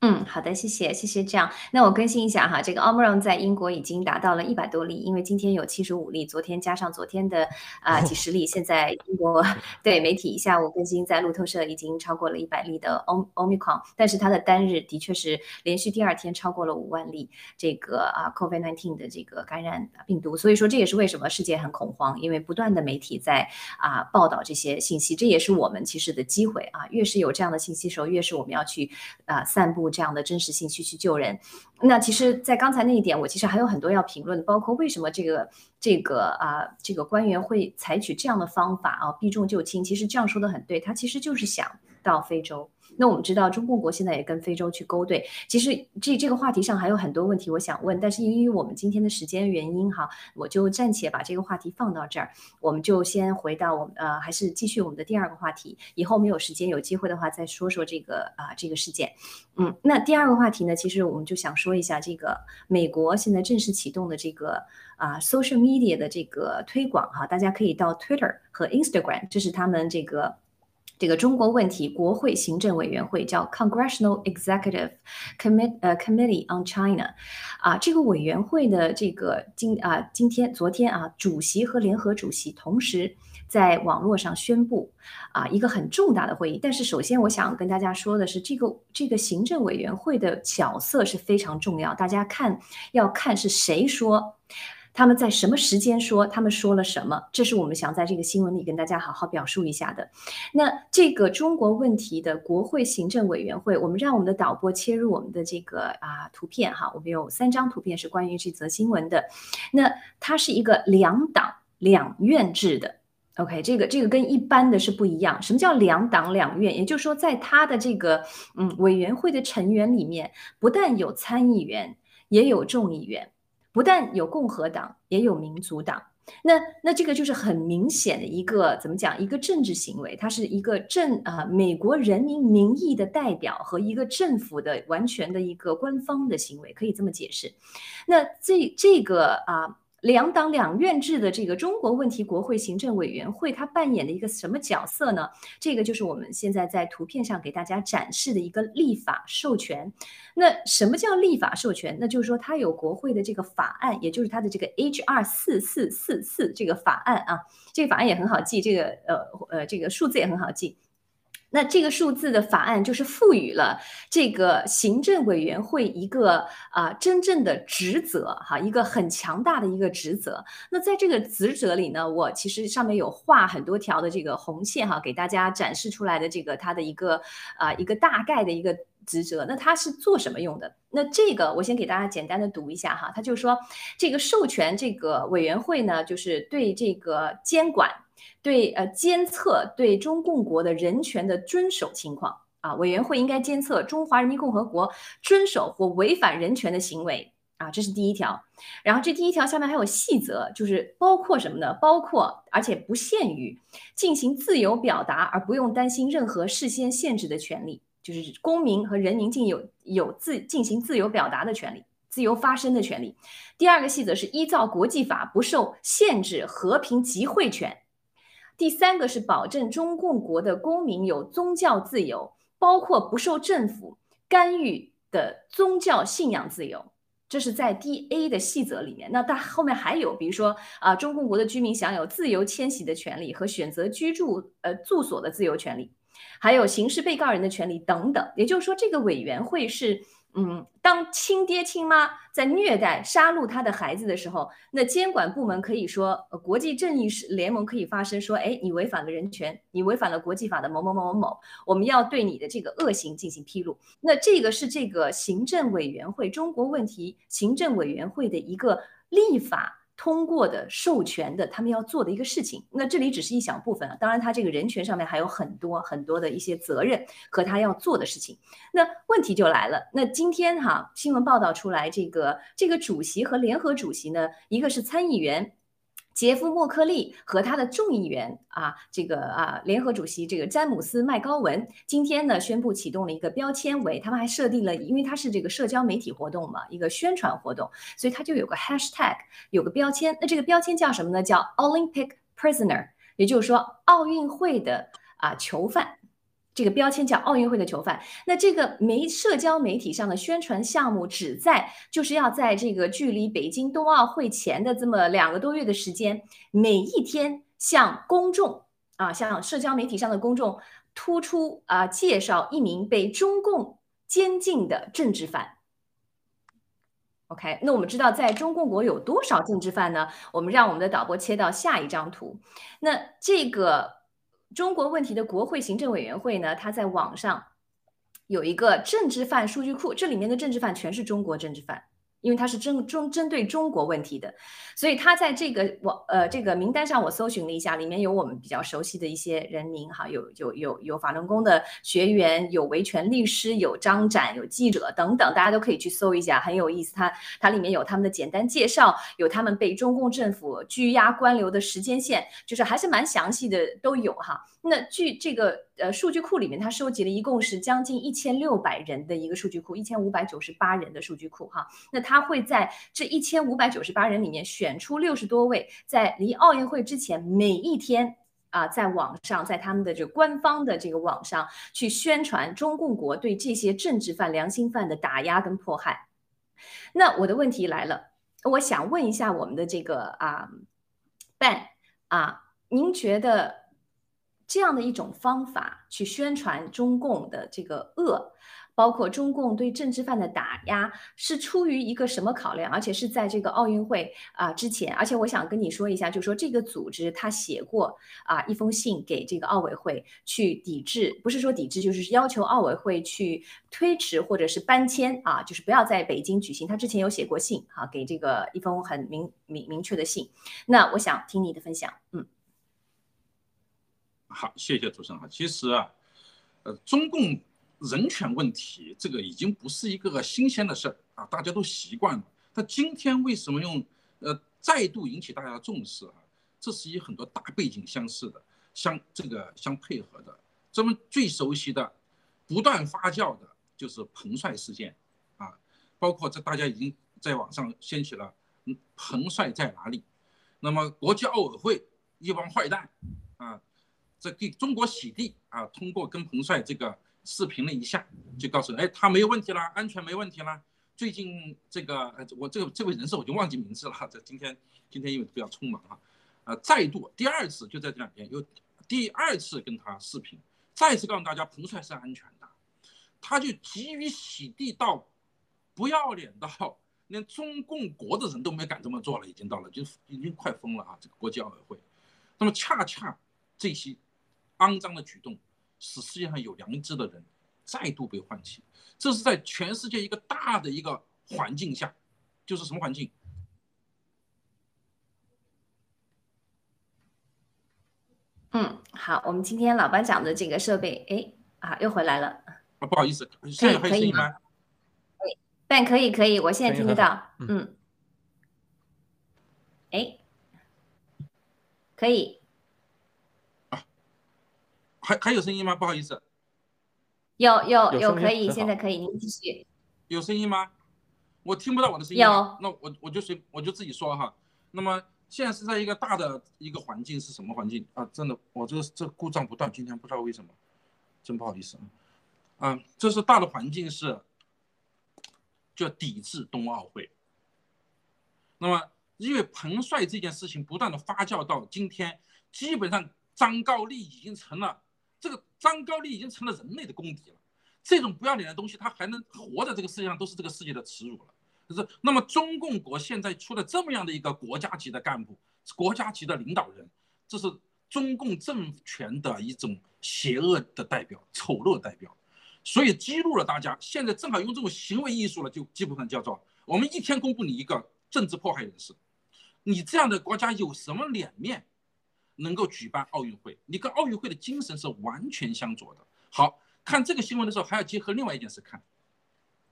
嗯，好的，谢谢，谢谢。这样，那我更新一下哈，这个 Omron 在英国已经达到了一百多例，因为今天有七十五例，昨天加上昨天的啊几十例，现在英国 对媒体一下午更新，在路透社已经超过了一百例的 Om Omicron，但是它的单日的确是连续第二天超过了五万例这个啊 COVID-19 的这个感染病毒，所以说这也是为什么世界很恐慌，因为不断的媒体在啊报道这些信息，这也是我们其实的机会啊，越是有这样的信息时候，越是我们要去啊散布。这样的真实信息去救人，那其实，在刚才那一点，我其实还有很多要评论，包括为什么这个这个啊，这个官员会采取这样的方法啊，避重就轻。其实这样说的很对，他其实就是想到非洲。那我们知道，中共国现在也跟非洲去勾兑。其实这这个话题上还有很多问题我想问，但是因为我们今天的时间原因哈，我就暂且把这个话题放到这儿。我们就先回到我们呃，还是继续我们的第二个话题。以后没有时间有机会的话，再说说这个啊这个事件。嗯，那第二个话题呢，其实我们就想说一下这个美国现在正式启动的这个啊 social media 的这个推广哈，大家可以到 Twitter 和 Instagram，这是他们这个。这个中国问题国会行政委员会叫 Congressional Executive Commit 呃 Committee on China，啊，这个委员会的这个今啊今天昨天啊，主席和联合主席同时在网络上宣布啊一个很重大的会议。但是首先我想跟大家说的是，这个这个行政委员会的角色是非常重要，大家看要看是谁说。他们在什么时间说？他们说了什么？这是我们想在这个新闻里跟大家好好表述一下的。那这个中国问题的国会行政委员会，我们让我们的导播切入我们的这个啊图片哈，我们有三张图片是关于这则新闻的。那它是一个两党两院制的，OK，这个这个跟一般的是不一样。什么叫两党两院？也就是说，在他的这个嗯委员会的成员里面，不但有参议员，也有众议员。不但有共和党，也有民主党。那那这个就是很明显的一个怎么讲？一个政治行为，它是一个政啊，美国人民民意的代表和一个政府的完全的一个官方的行为，可以这么解释。那这这个啊。两党两院制的这个中国问题国会行政委员会，它扮演的一个什么角色呢？这个就是我们现在在图片上给大家展示的一个立法授权。那什么叫立法授权？那就是说它有国会的这个法案，也就是它的这个 H.R. 四四四四这个法案啊，这个法案也很好记，这个呃呃这个数字也很好记。那这个数字的法案就是赋予了这个行政委员会一个啊真正的职责哈，一个很强大的一个职责。那在这个职责里呢，我其实上面有画很多条的这个红线哈，给大家展示出来的这个它的一个啊一个大概的一个职责。那它是做什么用的？那这个我先给大家简单的读一下哈，它就说这个授权这个委员会呢，就是对这个监管。对，呃，监测对中共国的人权的遵守情况啊，委员会应该监测中华人民共和国遵守或违反人权的行为啊，这是第一条。然后这第一条下面还有细则，就是包括什么呢？包括而且不限于进行自由表达而不用担心任何事先限制的权利，就是公民和人民进有有自进行自由表达的权利，自由发声的权利。第二个细则是依照国际法不受限制和平集会权。第三个是保证中共国的公民有宗教自由，包括不受政府干预的宗教信仰自由，这是在 D A 的细则里面。那它后面还有，比如说啊，中共国的居民享有自由迁徙的权利和选择居住呃住所的自由权利，还有刑事被告人的权利等等。也就是说，这个委员会是。嗯，当亲爹亲妈在虐待、杀戮他的孩子的时候，那监管部门可以说，国际正义联盟可以发声说，哎，你违反了人权，你违反了国际法的某某某某某，我们要对你的这个恶行进行披露。那这个是这个行政委员会中国问题行政委员会的一个立法。通过的授权的，他们要做的一个事情，那这里只是一小部分啊。当然，他这个人权上面还有很多很多的一些责任和他要做的事情。那问题就来了，那今天哈新闻报道出来，这个这个主席和联合主席呢，一个是参议员。杰夫·莫克利和他的众议员啊，这个啊联合主席这个詹姆斯·麦高文今天呢宣布启动了一个标签为，他们还设定了，因为它是这个社交媒体活动嘛，一个宣传活动，所以它就有个 hashtag，有个标签。那这个标签叫什么呢？叫 Olympic Prisoner，也就是说奥运会的啊囚犯。这个标签叫奥运会的囚犯。那这个媒社交媒体上的宣传项目，旨在就是要在这个距离北京冬奥会前的这么两个多月的时间，每一天向公众啊，向社交媒体上的公众突出啊，介绍一名被中共监禁的政治犯。OK，那我们知道在中共国有多少政治犯呢？我们让我们的导播切到下一张图。那这个。中国问题的国会行政委员会呢，它在网上有一个政治犯数据库，这里面的政治犯全是中国政治犯。因为它是针针针对中国问题的，所以他在这个我呃这个名单上，我搜寻了一下，里面有我们比较熟悉的一些人名哈，有有有有法轮功的学员，有维权律师，有张展，有记者等等，大家都可以去搜一下，很有意思。它它里面有他们的简单介绍，有他们被中共政府拘押关留的时间线，就是还是蛮详细的都有哈。那据这个。呃，数据库里面它收集了一共是将近一千六百人的一个数据库，一千五百九十八人的数据库哈。那他会在这一千五百九十八人里面选出六十多位，在离奥运会之前每一天啊，在网上，在他们的这个官方的这个网上去宣传中共国对这些政治犯、良心犯的打压跟迫害。那我的问题来了，我想问一下我们的这个啊办啊，您觉得？这样的一种方法去宣传中共的这个恶，包括中共对政治犯的打压，是出于一个什么考量？而且是在这个奥运会啊之前。而且我想跟你说一下，就是说这个组织他写过啊一封信给这个奥委会去抵制，不是说抵制，就是要求奥委会去推迟或者是搬迁啊，就是不要在北京举行。他之前有写过信啊，给这个一封很明明明确的信。那我想听你的分享，嗯。好，谢谢主持人。哈，其实啊，呃，中共人权问题这个已经不是一个新鲜的事儿啊，大家都习惯了。但今天为什么用呃再度引起大家的重视啊？这是以很多大背景相似的，相这个相配合的。咱们最熟悉的、不断发酵的就是彭帅事件啊，包括这大家已经在网上掀起了“彭帅在哪里”，那么国际奥委会一帮坏蛋啊。这给中国洗地啊！通过跟彭帅这个视频了一下，就告诉哎，他没有问题了，安全没问题了。最近这个我这个这位人士我就忘记名字了。这今天今天因为比较匆忙哈，呃，再度第二次就在这两天又第二次跟他视频，再次告诉大家彭帅是安全的。他就急于洗地到不要脸到连中共国的人都没敢这么做了，已经到了就已经快疯了啊！这个国际奥委会，那么恰恰这些。肮脏的举动，使世界上有良知的人再度被唤起。这是在全世界一个大的一个环境下，就是什么环境？嗯，好，我们今天老班长的这个设备，哎，啊，又回来了。啊，不好意思，现在还有声音吗？可以，但可以，可以，我现在听得到。嗯，哎，可以。还还有声音吗？不好意思，有有有可以，现在可以，您继续。有声音吗？我听不到我的声音。有。那我我就随我就自己说哈。那么现在是在一个大的一个环境是什么环境啊？真的，我这个这故障不断，今天不知道为什么，真不好意思啊。啊，这是大的环境是，就抵制冬奥会。那么因为彭帅这件事情不断的发酵到今天，基本上张高丽已经成了。这个张高丽已经成了人类的公敌了，这种不要脸的东西，他还能活在这个世界上，都是这个世界的耻辱了。就是，那么中共国现在出了这么样的一个国家级的干部，国家级的领导人，这是中共政权的一种邪恶的代表，丑陋的代表，所以激怒了大家。现在正好用这种行为艺术了，就基本上叫做我们一天公布你一个政治迫害人士，你这样的国家有什么脸面？能够举办奥运会，你跟奥运会的精神是完全相左的。好看这个新闻的时候，还要结合另外一件事看，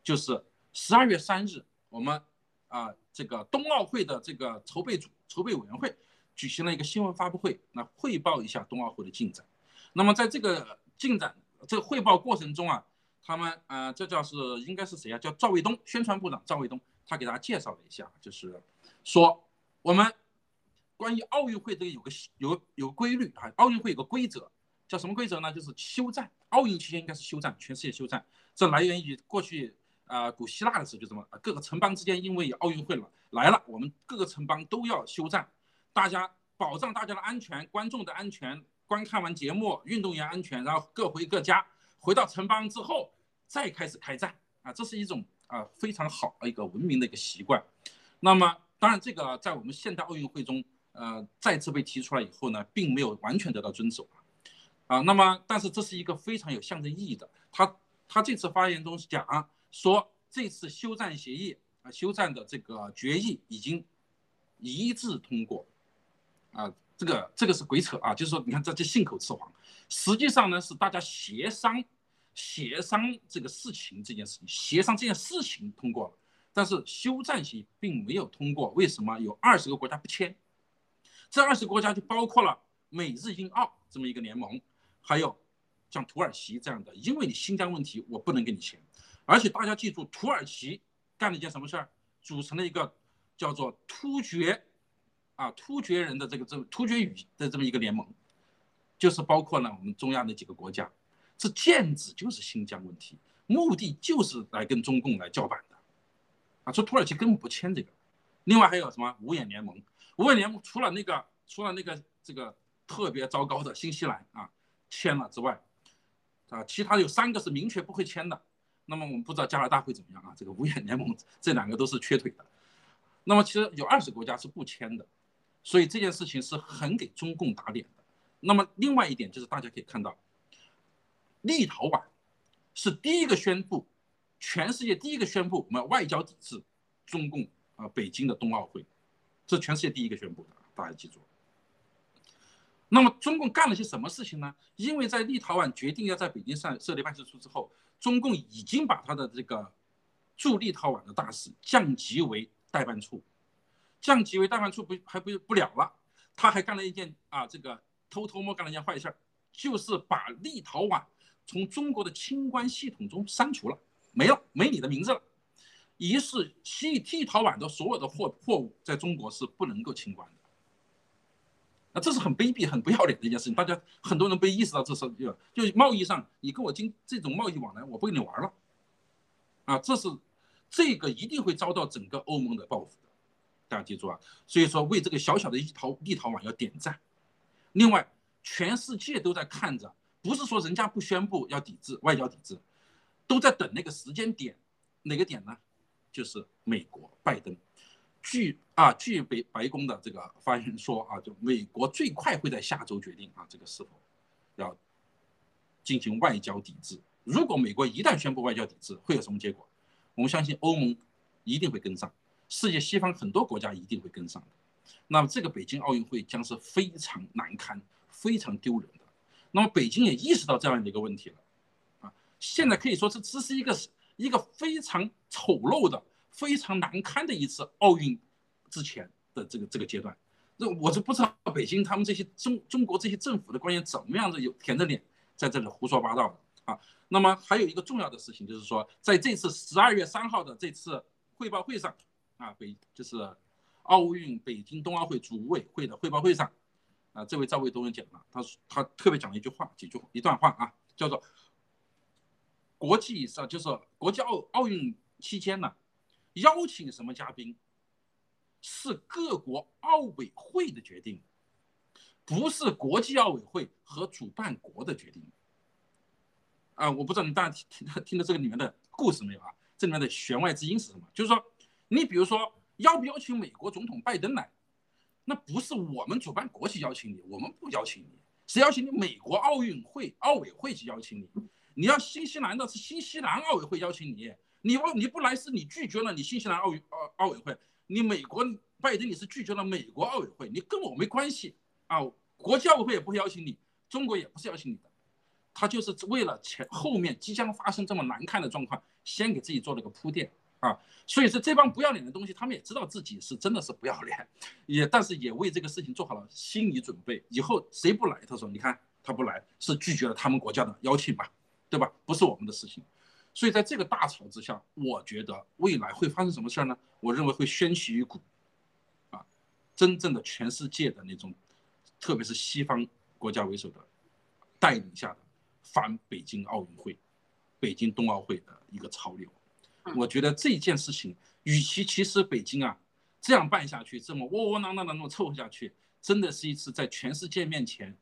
就是十二月三日，我们啊这个冬奥会的这个筹备组、筹备委员会举行了一个新闻发布会，那汇报一下冬奥会的进展。那么在这个进展这个汇报过程中啊，他们呃这叫是应该是谁啊？叫赵卫东，宣传部长赵卫东，他给大家介绍了一下，就是说我们。关于奥运会这个有个有有个规律啊，奥运会有个规则，叫什么规则呢？就是休战奥运期间应该是休战，全世界休战。这来源于过去啊，古希腊的时候就这么，各个城邦之间因为有奥运会了来了，我们各个城邦都要休战，大家保障大家的安全，观众的安全，观看完节目，运动员安全，然后各回各家，回到城邦之后再开始开战啊，这是一种啊非常好的一个文明的一个习惯。那么当然这个在我们现代奥运会中。呃，再次被提出来以后呢，并没有完全得到遵守啊。那么，但是这是一个非常有象征意义的。他他这次发言中讲说，这次休战协议啊，休战的这个决议已经一致通过啊。这个这个是鬼扯啊！就是说，你看这这信口雌黄，实际上呢是大家协商协商这个事情这件事情，协商这件事情通过了，但是休战协议并没有通过。为什么？有二十个国家不签。这二十国家就包括了美日英澳这么一个联盟，还有像土耳其这样的，因为你新疆问题，我不能给你钱。而且大家记住，土耳其干了一件什么事儿？组成了一个叫做突厥啊突厥人的这个这突厥语的这么一个联盟，就是包括了我们中亚那几个国家。这剑指就是新疆问题，目的就是来跟中共来叫板的啊。说土耳其根本不签这个。另外还有什么五眼联盟？五眼联盟除了那个除了那个这个特别糟糕的新西兰啊签了之外，啊，其他有三个是明确不会签的。那么我们不知道加拿大会怎么样啊？这个五眼联盟这两个都是缺腿的。那么其实有二十国家是不签的，所以这件事情是很给中共打脸的。那么另外一点就是大家可以看到，立陶宛是第一个宣布，全世界第一个宣布我们外交抵制中共啊北京的冬奥会。这全世界第一个宣布的，大家记住。那么中共干了些什么事情呢？因为在立陶宛决定要在北京上设立办事处之后，中共已经把他的这个驻立陶宛的大使降级为代办处，降级为代办处不还不不了了，他还干了一件啊这个偷偷摸干了一件坏事儿，就是把立陶宛从中国的清关系统中删除了，没了，没你的名字了。一是，西立陶宛的所有的货货物在中国是不能够清关的。那这是很卑鄙、很不要脸的一件事情。大家很多人没意识到，这是就就贸易上，你跟我经这种贸易往来，我不跟你玩了。啊，这是这个一定会遭到整个欧盟的报复的。大家记住啊，所以说为这个小小的一陶立陶宛要点赞。另外，全世界都在看着，不是说人家不宣布要抵制外交抵制，都在等那个时间点，哪个点呢？就是美国拜登，据啊据北白宫的这个发言人说啊，就美国最快会在下周决定啊这个是否要进行外交抵制。如果美国一旦宣布外交抵制，会有什么结果？我们相信欧盟一定会跟上，世界西方很多国家一定会跟上的。那么这个北京奥运会将是非常难堪、非常丢人的。那么北京也意识到这样的一个问题了啊，现在可以说这只是一个。一个非常丑陋的、非常难堪的一次奥运之前的这个这个阶段，那我就不知道北京他们这些中中国这些政府的官员怎么样子有舔着脸在这里胡说八道啊。那么还有一个重要的事情就是说，在这次十二月三号的这次汇报会上啊，北就是奥运北京冬奥会组委会的汇报会上啊，这位赵卫东讲了，他他特别讲了一句话，几句一段话啊，叫做。国际上就是国际奥奥运期间呢，邀请什么嘉宾，是各国奥委会的决定，不是国际奥委会和主办国的决定。啊，我不知道你大家听听听的这个里面的故事没有啊？这里面的弦外之音是什么？就是说，你比如说邀不邀请美国总统拜登来，那不是我们主办国去邀请你，我们不邀请你，是邀请你美国奥运会奥委会去邀请你。你要新西兰的是新西兰奥委会邀请你，你不你不来是你拒绝了你新西兰奥运奥奥委会，你美国拜登你是拒绝了美国奥委会，你跟我没关系。啊，国际奥委会也不会邀请你，中国也不是邀请你的，他就是为了前后面即将发生这么难看的状况，先给自己做了个铺垫。啊，所以说这帮不要脸的东西，他们也知道自己是真的是不要脸，也但是也为这个事情做好了心理准备，以后谁不来，他说你看他不来是拒绝了他们国家的邀请吧。对吧？不是我们的事情，所以在这个大潮之下，我觉得未来会发生什么事儿呢？我认为会掀起一股，啊，真正的全世界的那种，特别是西方国家为首的带领下的反北京奥运会、北京冬奥会的一个潮流。我觉得这件事情，与其其实北京啊这样办下去，这么窝窝囊囊的那么凑合下去，真的是一次在全世界面前，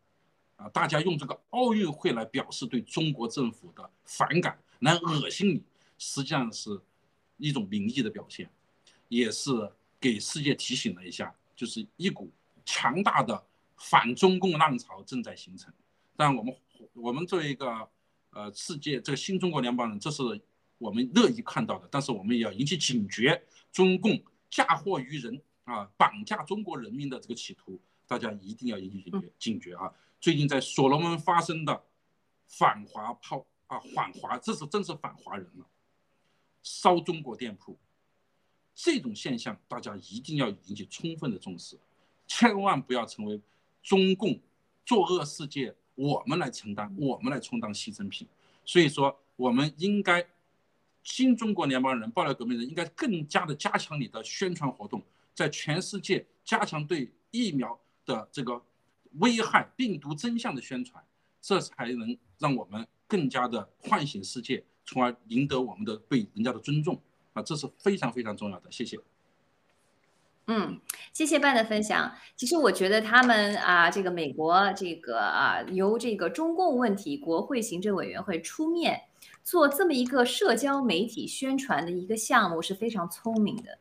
啊，大家用这个奥运会来表示对中国政府的反感，来恶心你，实际上是一种民意的表现，也是给世界提醒了一下，就是一股强大的反中共浪潮正在形成。但我们我们作为一个呃世界这个新中国联邦人，这是。我们乐意看到的，但是我们也要引起警觉，中共嫁祸于人啊，绑架中国人民的这个企图，大家一定要引起警觉警觉啊！最近在所罗门发生的反华炮啊，反华，这是真是反华人了，烧中国店铺，这种现象大家一定要引起充分的重视，千万不要成为中共作恶世界我们来承担，我们来充当牺牲品。所以说，我们应该。新中国联邦人、爆料革命人应该更加的加强你的宣传活动，在全世界加强对疫苗的这个危害、病毒真相的宣传，这才能让我们更加的唤醒世界，从而赢得我们的对人家的尊重啊，这是非常非常重要的。谢谢。嗯，谢谢半的分享。其实我觉得他们啊，这个美国这个啊，由这个中共问题国会行政委员会出面。做这么一个社交媒体宣传的一个项目是非常聪明的。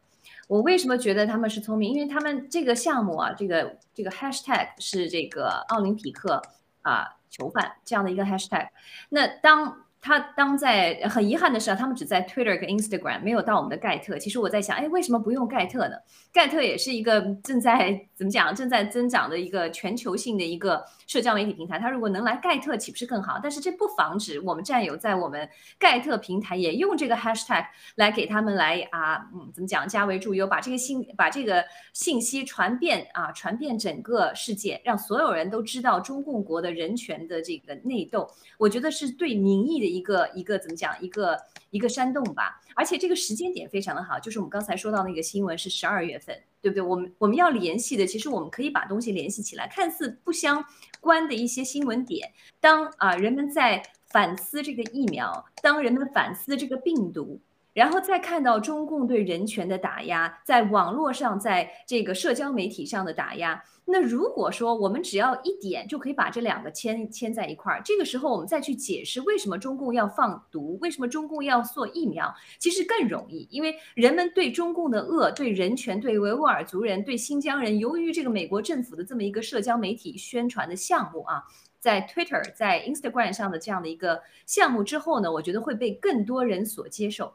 我为什么觉得他们是聪明？因为他们这个项目啊，这个这个 hashtag 是这个奥林匹克啊囚犯这样的一个 hashtag。那当他当在很遗憾的是啊，他们只在 Twitter 跟 Instagram 没有到我们的盖特。其实我在想，哎，为什么不用盖特呢？盖特也是一个正在怎么讲，正在增长的一个全球性的一个社交媒体平台。他如果能来盖特，岂不是更好？但是这不防止我们战友在我们盖特平台也用这个 hashtag 来给他们来啊，嗯，怎么讲，加为助优，把这个信把这个信息传遍啊，传遍整个世界，让所有人都知道中共国的人权的这个内斗。我觉得是对民意的。一个一个怎么讲？一个一个山洞吧，而且这个时间点非常的好，就是我们刚才说到那个新闻是十二月份，对不对？我们我们要联系的，其实我们可以把东西联系起来，看似不相关的一些新闻点，当啊人们在反思这个疫苗，当人们反思这个病毒。然后再看到中共对人权的打压，在网络上，在这个社交媒体上的打压。那如果说我们只要一点就可以把这两个牵牵在一块儿，这个时候我们再去解释为什么中共要放毒，为什么中共要做疫苗，其实更容易。因为人们对中共的恶、对人权、对维吾尔族人、对新疆人，由于这个美国政府的这么一个社交媒体宣传的项目啊，在 Twitter、在 Instagram 上的这样的一个项目之后呢，我觉得会被更多人所接受。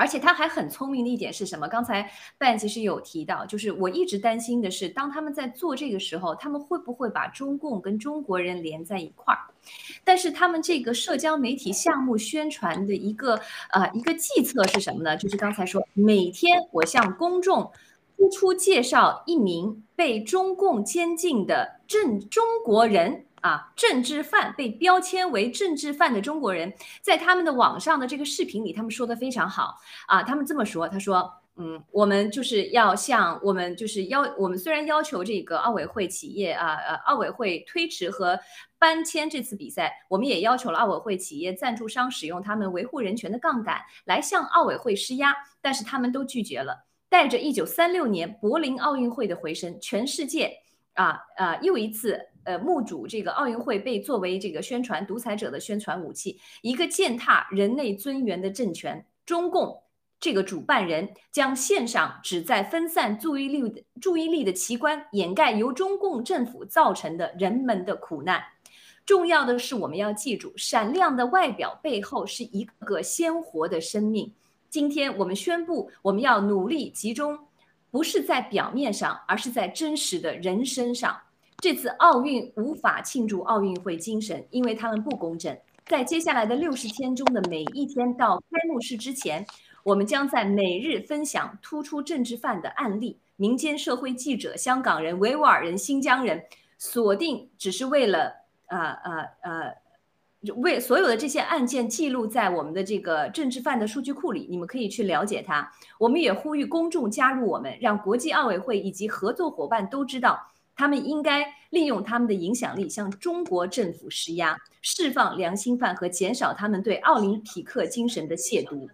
而且他还很聪明的一点是什么？刚才 Ben 其实有提到，就是我一直担心的是，当他们在做这个时候，他们会不会把中共跟中国人连在一块儿？但是他们这个社交媒体项目宣传的一个呃一个计策是什么呢？就是刚才说，每天我向公众突出介绍一名被中共监禁的正中国人。啊，政治犯被标签为政治犯的中国人，在他们的网上的这个视频里，他们说的非常好啊。他们这么说，他说：“嗯，我们就是要向我们就是要我们虽然要求这个奥委会企业啊呃奥委会推迟和搬迁这次比赛，我们也要求了奥委会企业赞助商使用他们维护人权的杠杆来向奥委会施压，但是他们都拒绝了。带着一九三六年柏林奥运会的回声，全世界啊啊又一次。”呃，目睹这个奥运会被作为这个宣传独裁者的宣传武器，一个践踏人类尊严的政权，中共这个主办人将线上旨在分散注意力的注意力的奇观，掩盖由中共政府造成的人们的苦难。重要的是，我们要记住，闪亮的外表背后是一个鲜活的生命。今天我们宣布，我们要努力集中，不是在表面上，而是在真实的人身上。这次奥运无法庆祝奥运会精神，因为他们不公正。在接下来的六十天中的每一天到开幕式之前，我们将在每日分享突出政治犯的案例。民间社会记者、香港人、维吾尔人、新疆人，锁定只是为了呃呃呃，为所有的这些案件记录在我们的这个政治犯的数据库里，你们可以去了解它。我们也呼吁公众加入我们，让国际奥委会以及合作伙伴都知道。他们应该利用他们的影响力向中国政府施压，释放良心犯和减少他们对奥林匹克精神的亵渎。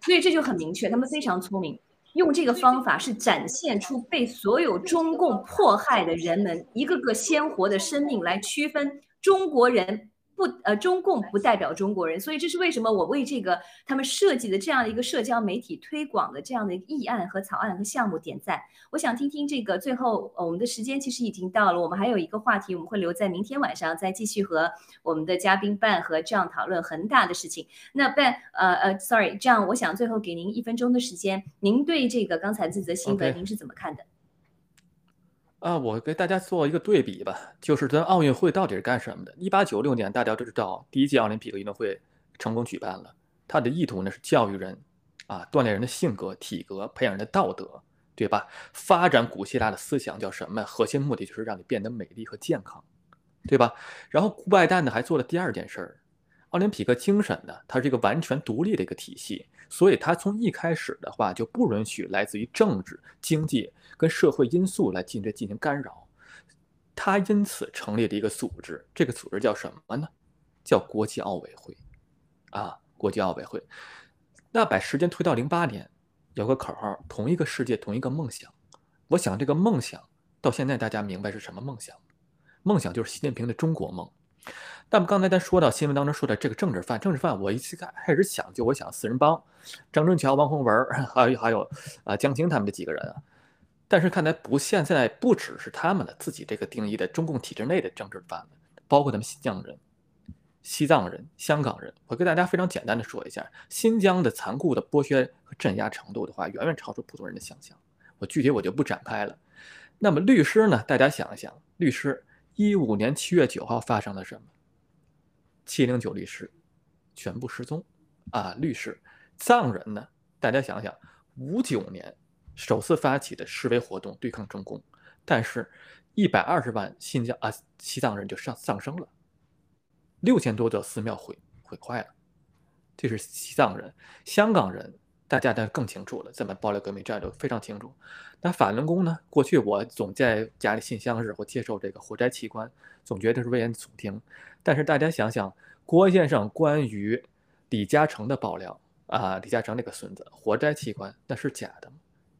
所以这就很明确，他们非常聪明，用这个方法是展现出被所有中共迫害的人们一个个鲜活的生命来区分中国人。不，呃，中共不代表中国人，所以这是为什么我为这个他们设计的这样的一个社交媒体推广的这样的议案和草案和项目点赞。我想听听这个最后，我们的时间其实已经到了，我们还有一个话题，我们会留在明天晚上再继续和我们的嘉宾办和这样讨论恒大的事情。那办，呃呃，sorry，这样我想最后给您一分钟的时间，您对这个刚才这则新闻您是怎么看的？啊，我给大家做一个对比吧，就是咱奥运会到底是干什么的？一八九六年，大家都知道，第一届奥林匹克运动会成功举办了，它的意图呢是教育人，啊，锻炼人的性格、体格，培养人的道德，对吧？发展古希腊的思想叫什么？核心目的就是让你变得美丽和健康，对吧？然后顾拜旦呢还做了第二件事儿，奥林匹克精神呢，它是一个完全独立的一个体系。所以，他从一开始的话就不允许来自于政治、经济跟社会因素来进这进行干扰。他因此成立了一个组织，这个组织叫什么呢？叫国际奥委会。啊，国际奥委会。那把时间推到零八年，有个口号：同一个世界，同一个梦想。我想这个梦想到现在大家明白是什么梦想？梦想就是习近平的中国梦。那么刚才咱说到新闻当中说的这个政治犯，政治犯，我一开开始想就我想四人帮，张春桥、王洪文，还有还有啊江青他们这几个人啊。但是看来不现在不只是他们的自己这个定义的中共体制内的政治犯，包括他们新疆人、西藏人、香港人。我跟大家非常简单的说一下，新疆的残酷的剥削和镇压程度的话，远远超出普通人的想象。我具体我就不展开了。那么律师呢？大家想一想，律师。一五年七月九号发生了什么？七零九律师全部失踪啊！律师藏人呢？大家想想，五九年首次发起的示威活动对抗中共，但是，一百二十万新疆啊西藏人就上丧生了，六千多座寺庙毁毁坏了，这是西藏人，香港人。大家呢更清楚了，咱们爆料革命战斗非常清楚。那法轮功呢？过去我总在家里信箱时候接受这个活摘器官，总觉得是危言耸听。但是大家想想，郭先生关于李嘉诚的爆料啊，李嘉诚那个孙子活摘器官，那是假的吗？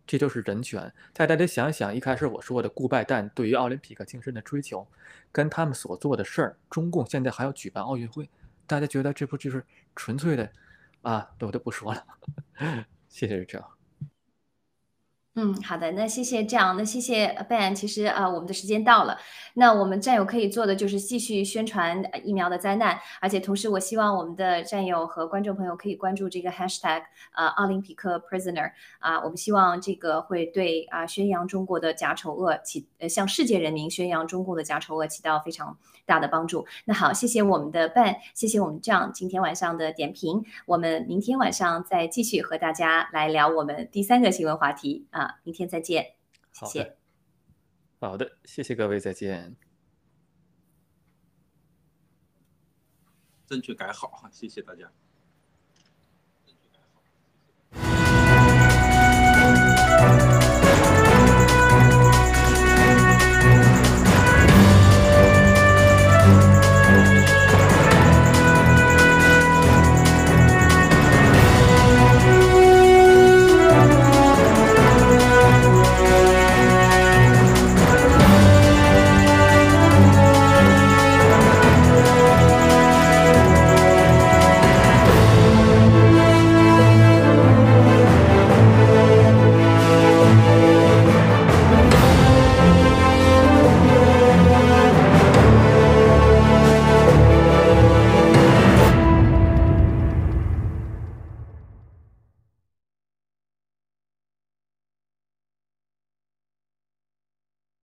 这就是人权。大家想想，一开始我说的顾拜旦对于奥林匹克精神的追求，跟他们所做的事儿，中共现在还要举办奥运会，大家觉得这不就是纯粹的？啊，我就不说了，谢谢这样。嗯，好的，那谢谢这样，那谢谢 Ben。其实啊，我们的时间到了，那我们战友可以做的就是继续宣传疫苗的灾难，而且同时我希望我们的战友和观众朋友可以关注这个 Hashtag 呃奥林匹克 Prisoner 啊，我们希望这个会对啊宣扬中国的假丑恶起呃向世界人民宣扬中共的假丑恶起到非常大的帮助。那好，谢谢我们的 Ben，谢谢我们这样今天晚上的点评，我们明天晚上再继续和大家来聊我们第三个新闻话题啊。明天再见。谢谢。好的，谢谢各位，再见。正确改好，谢谢大家。正确改好。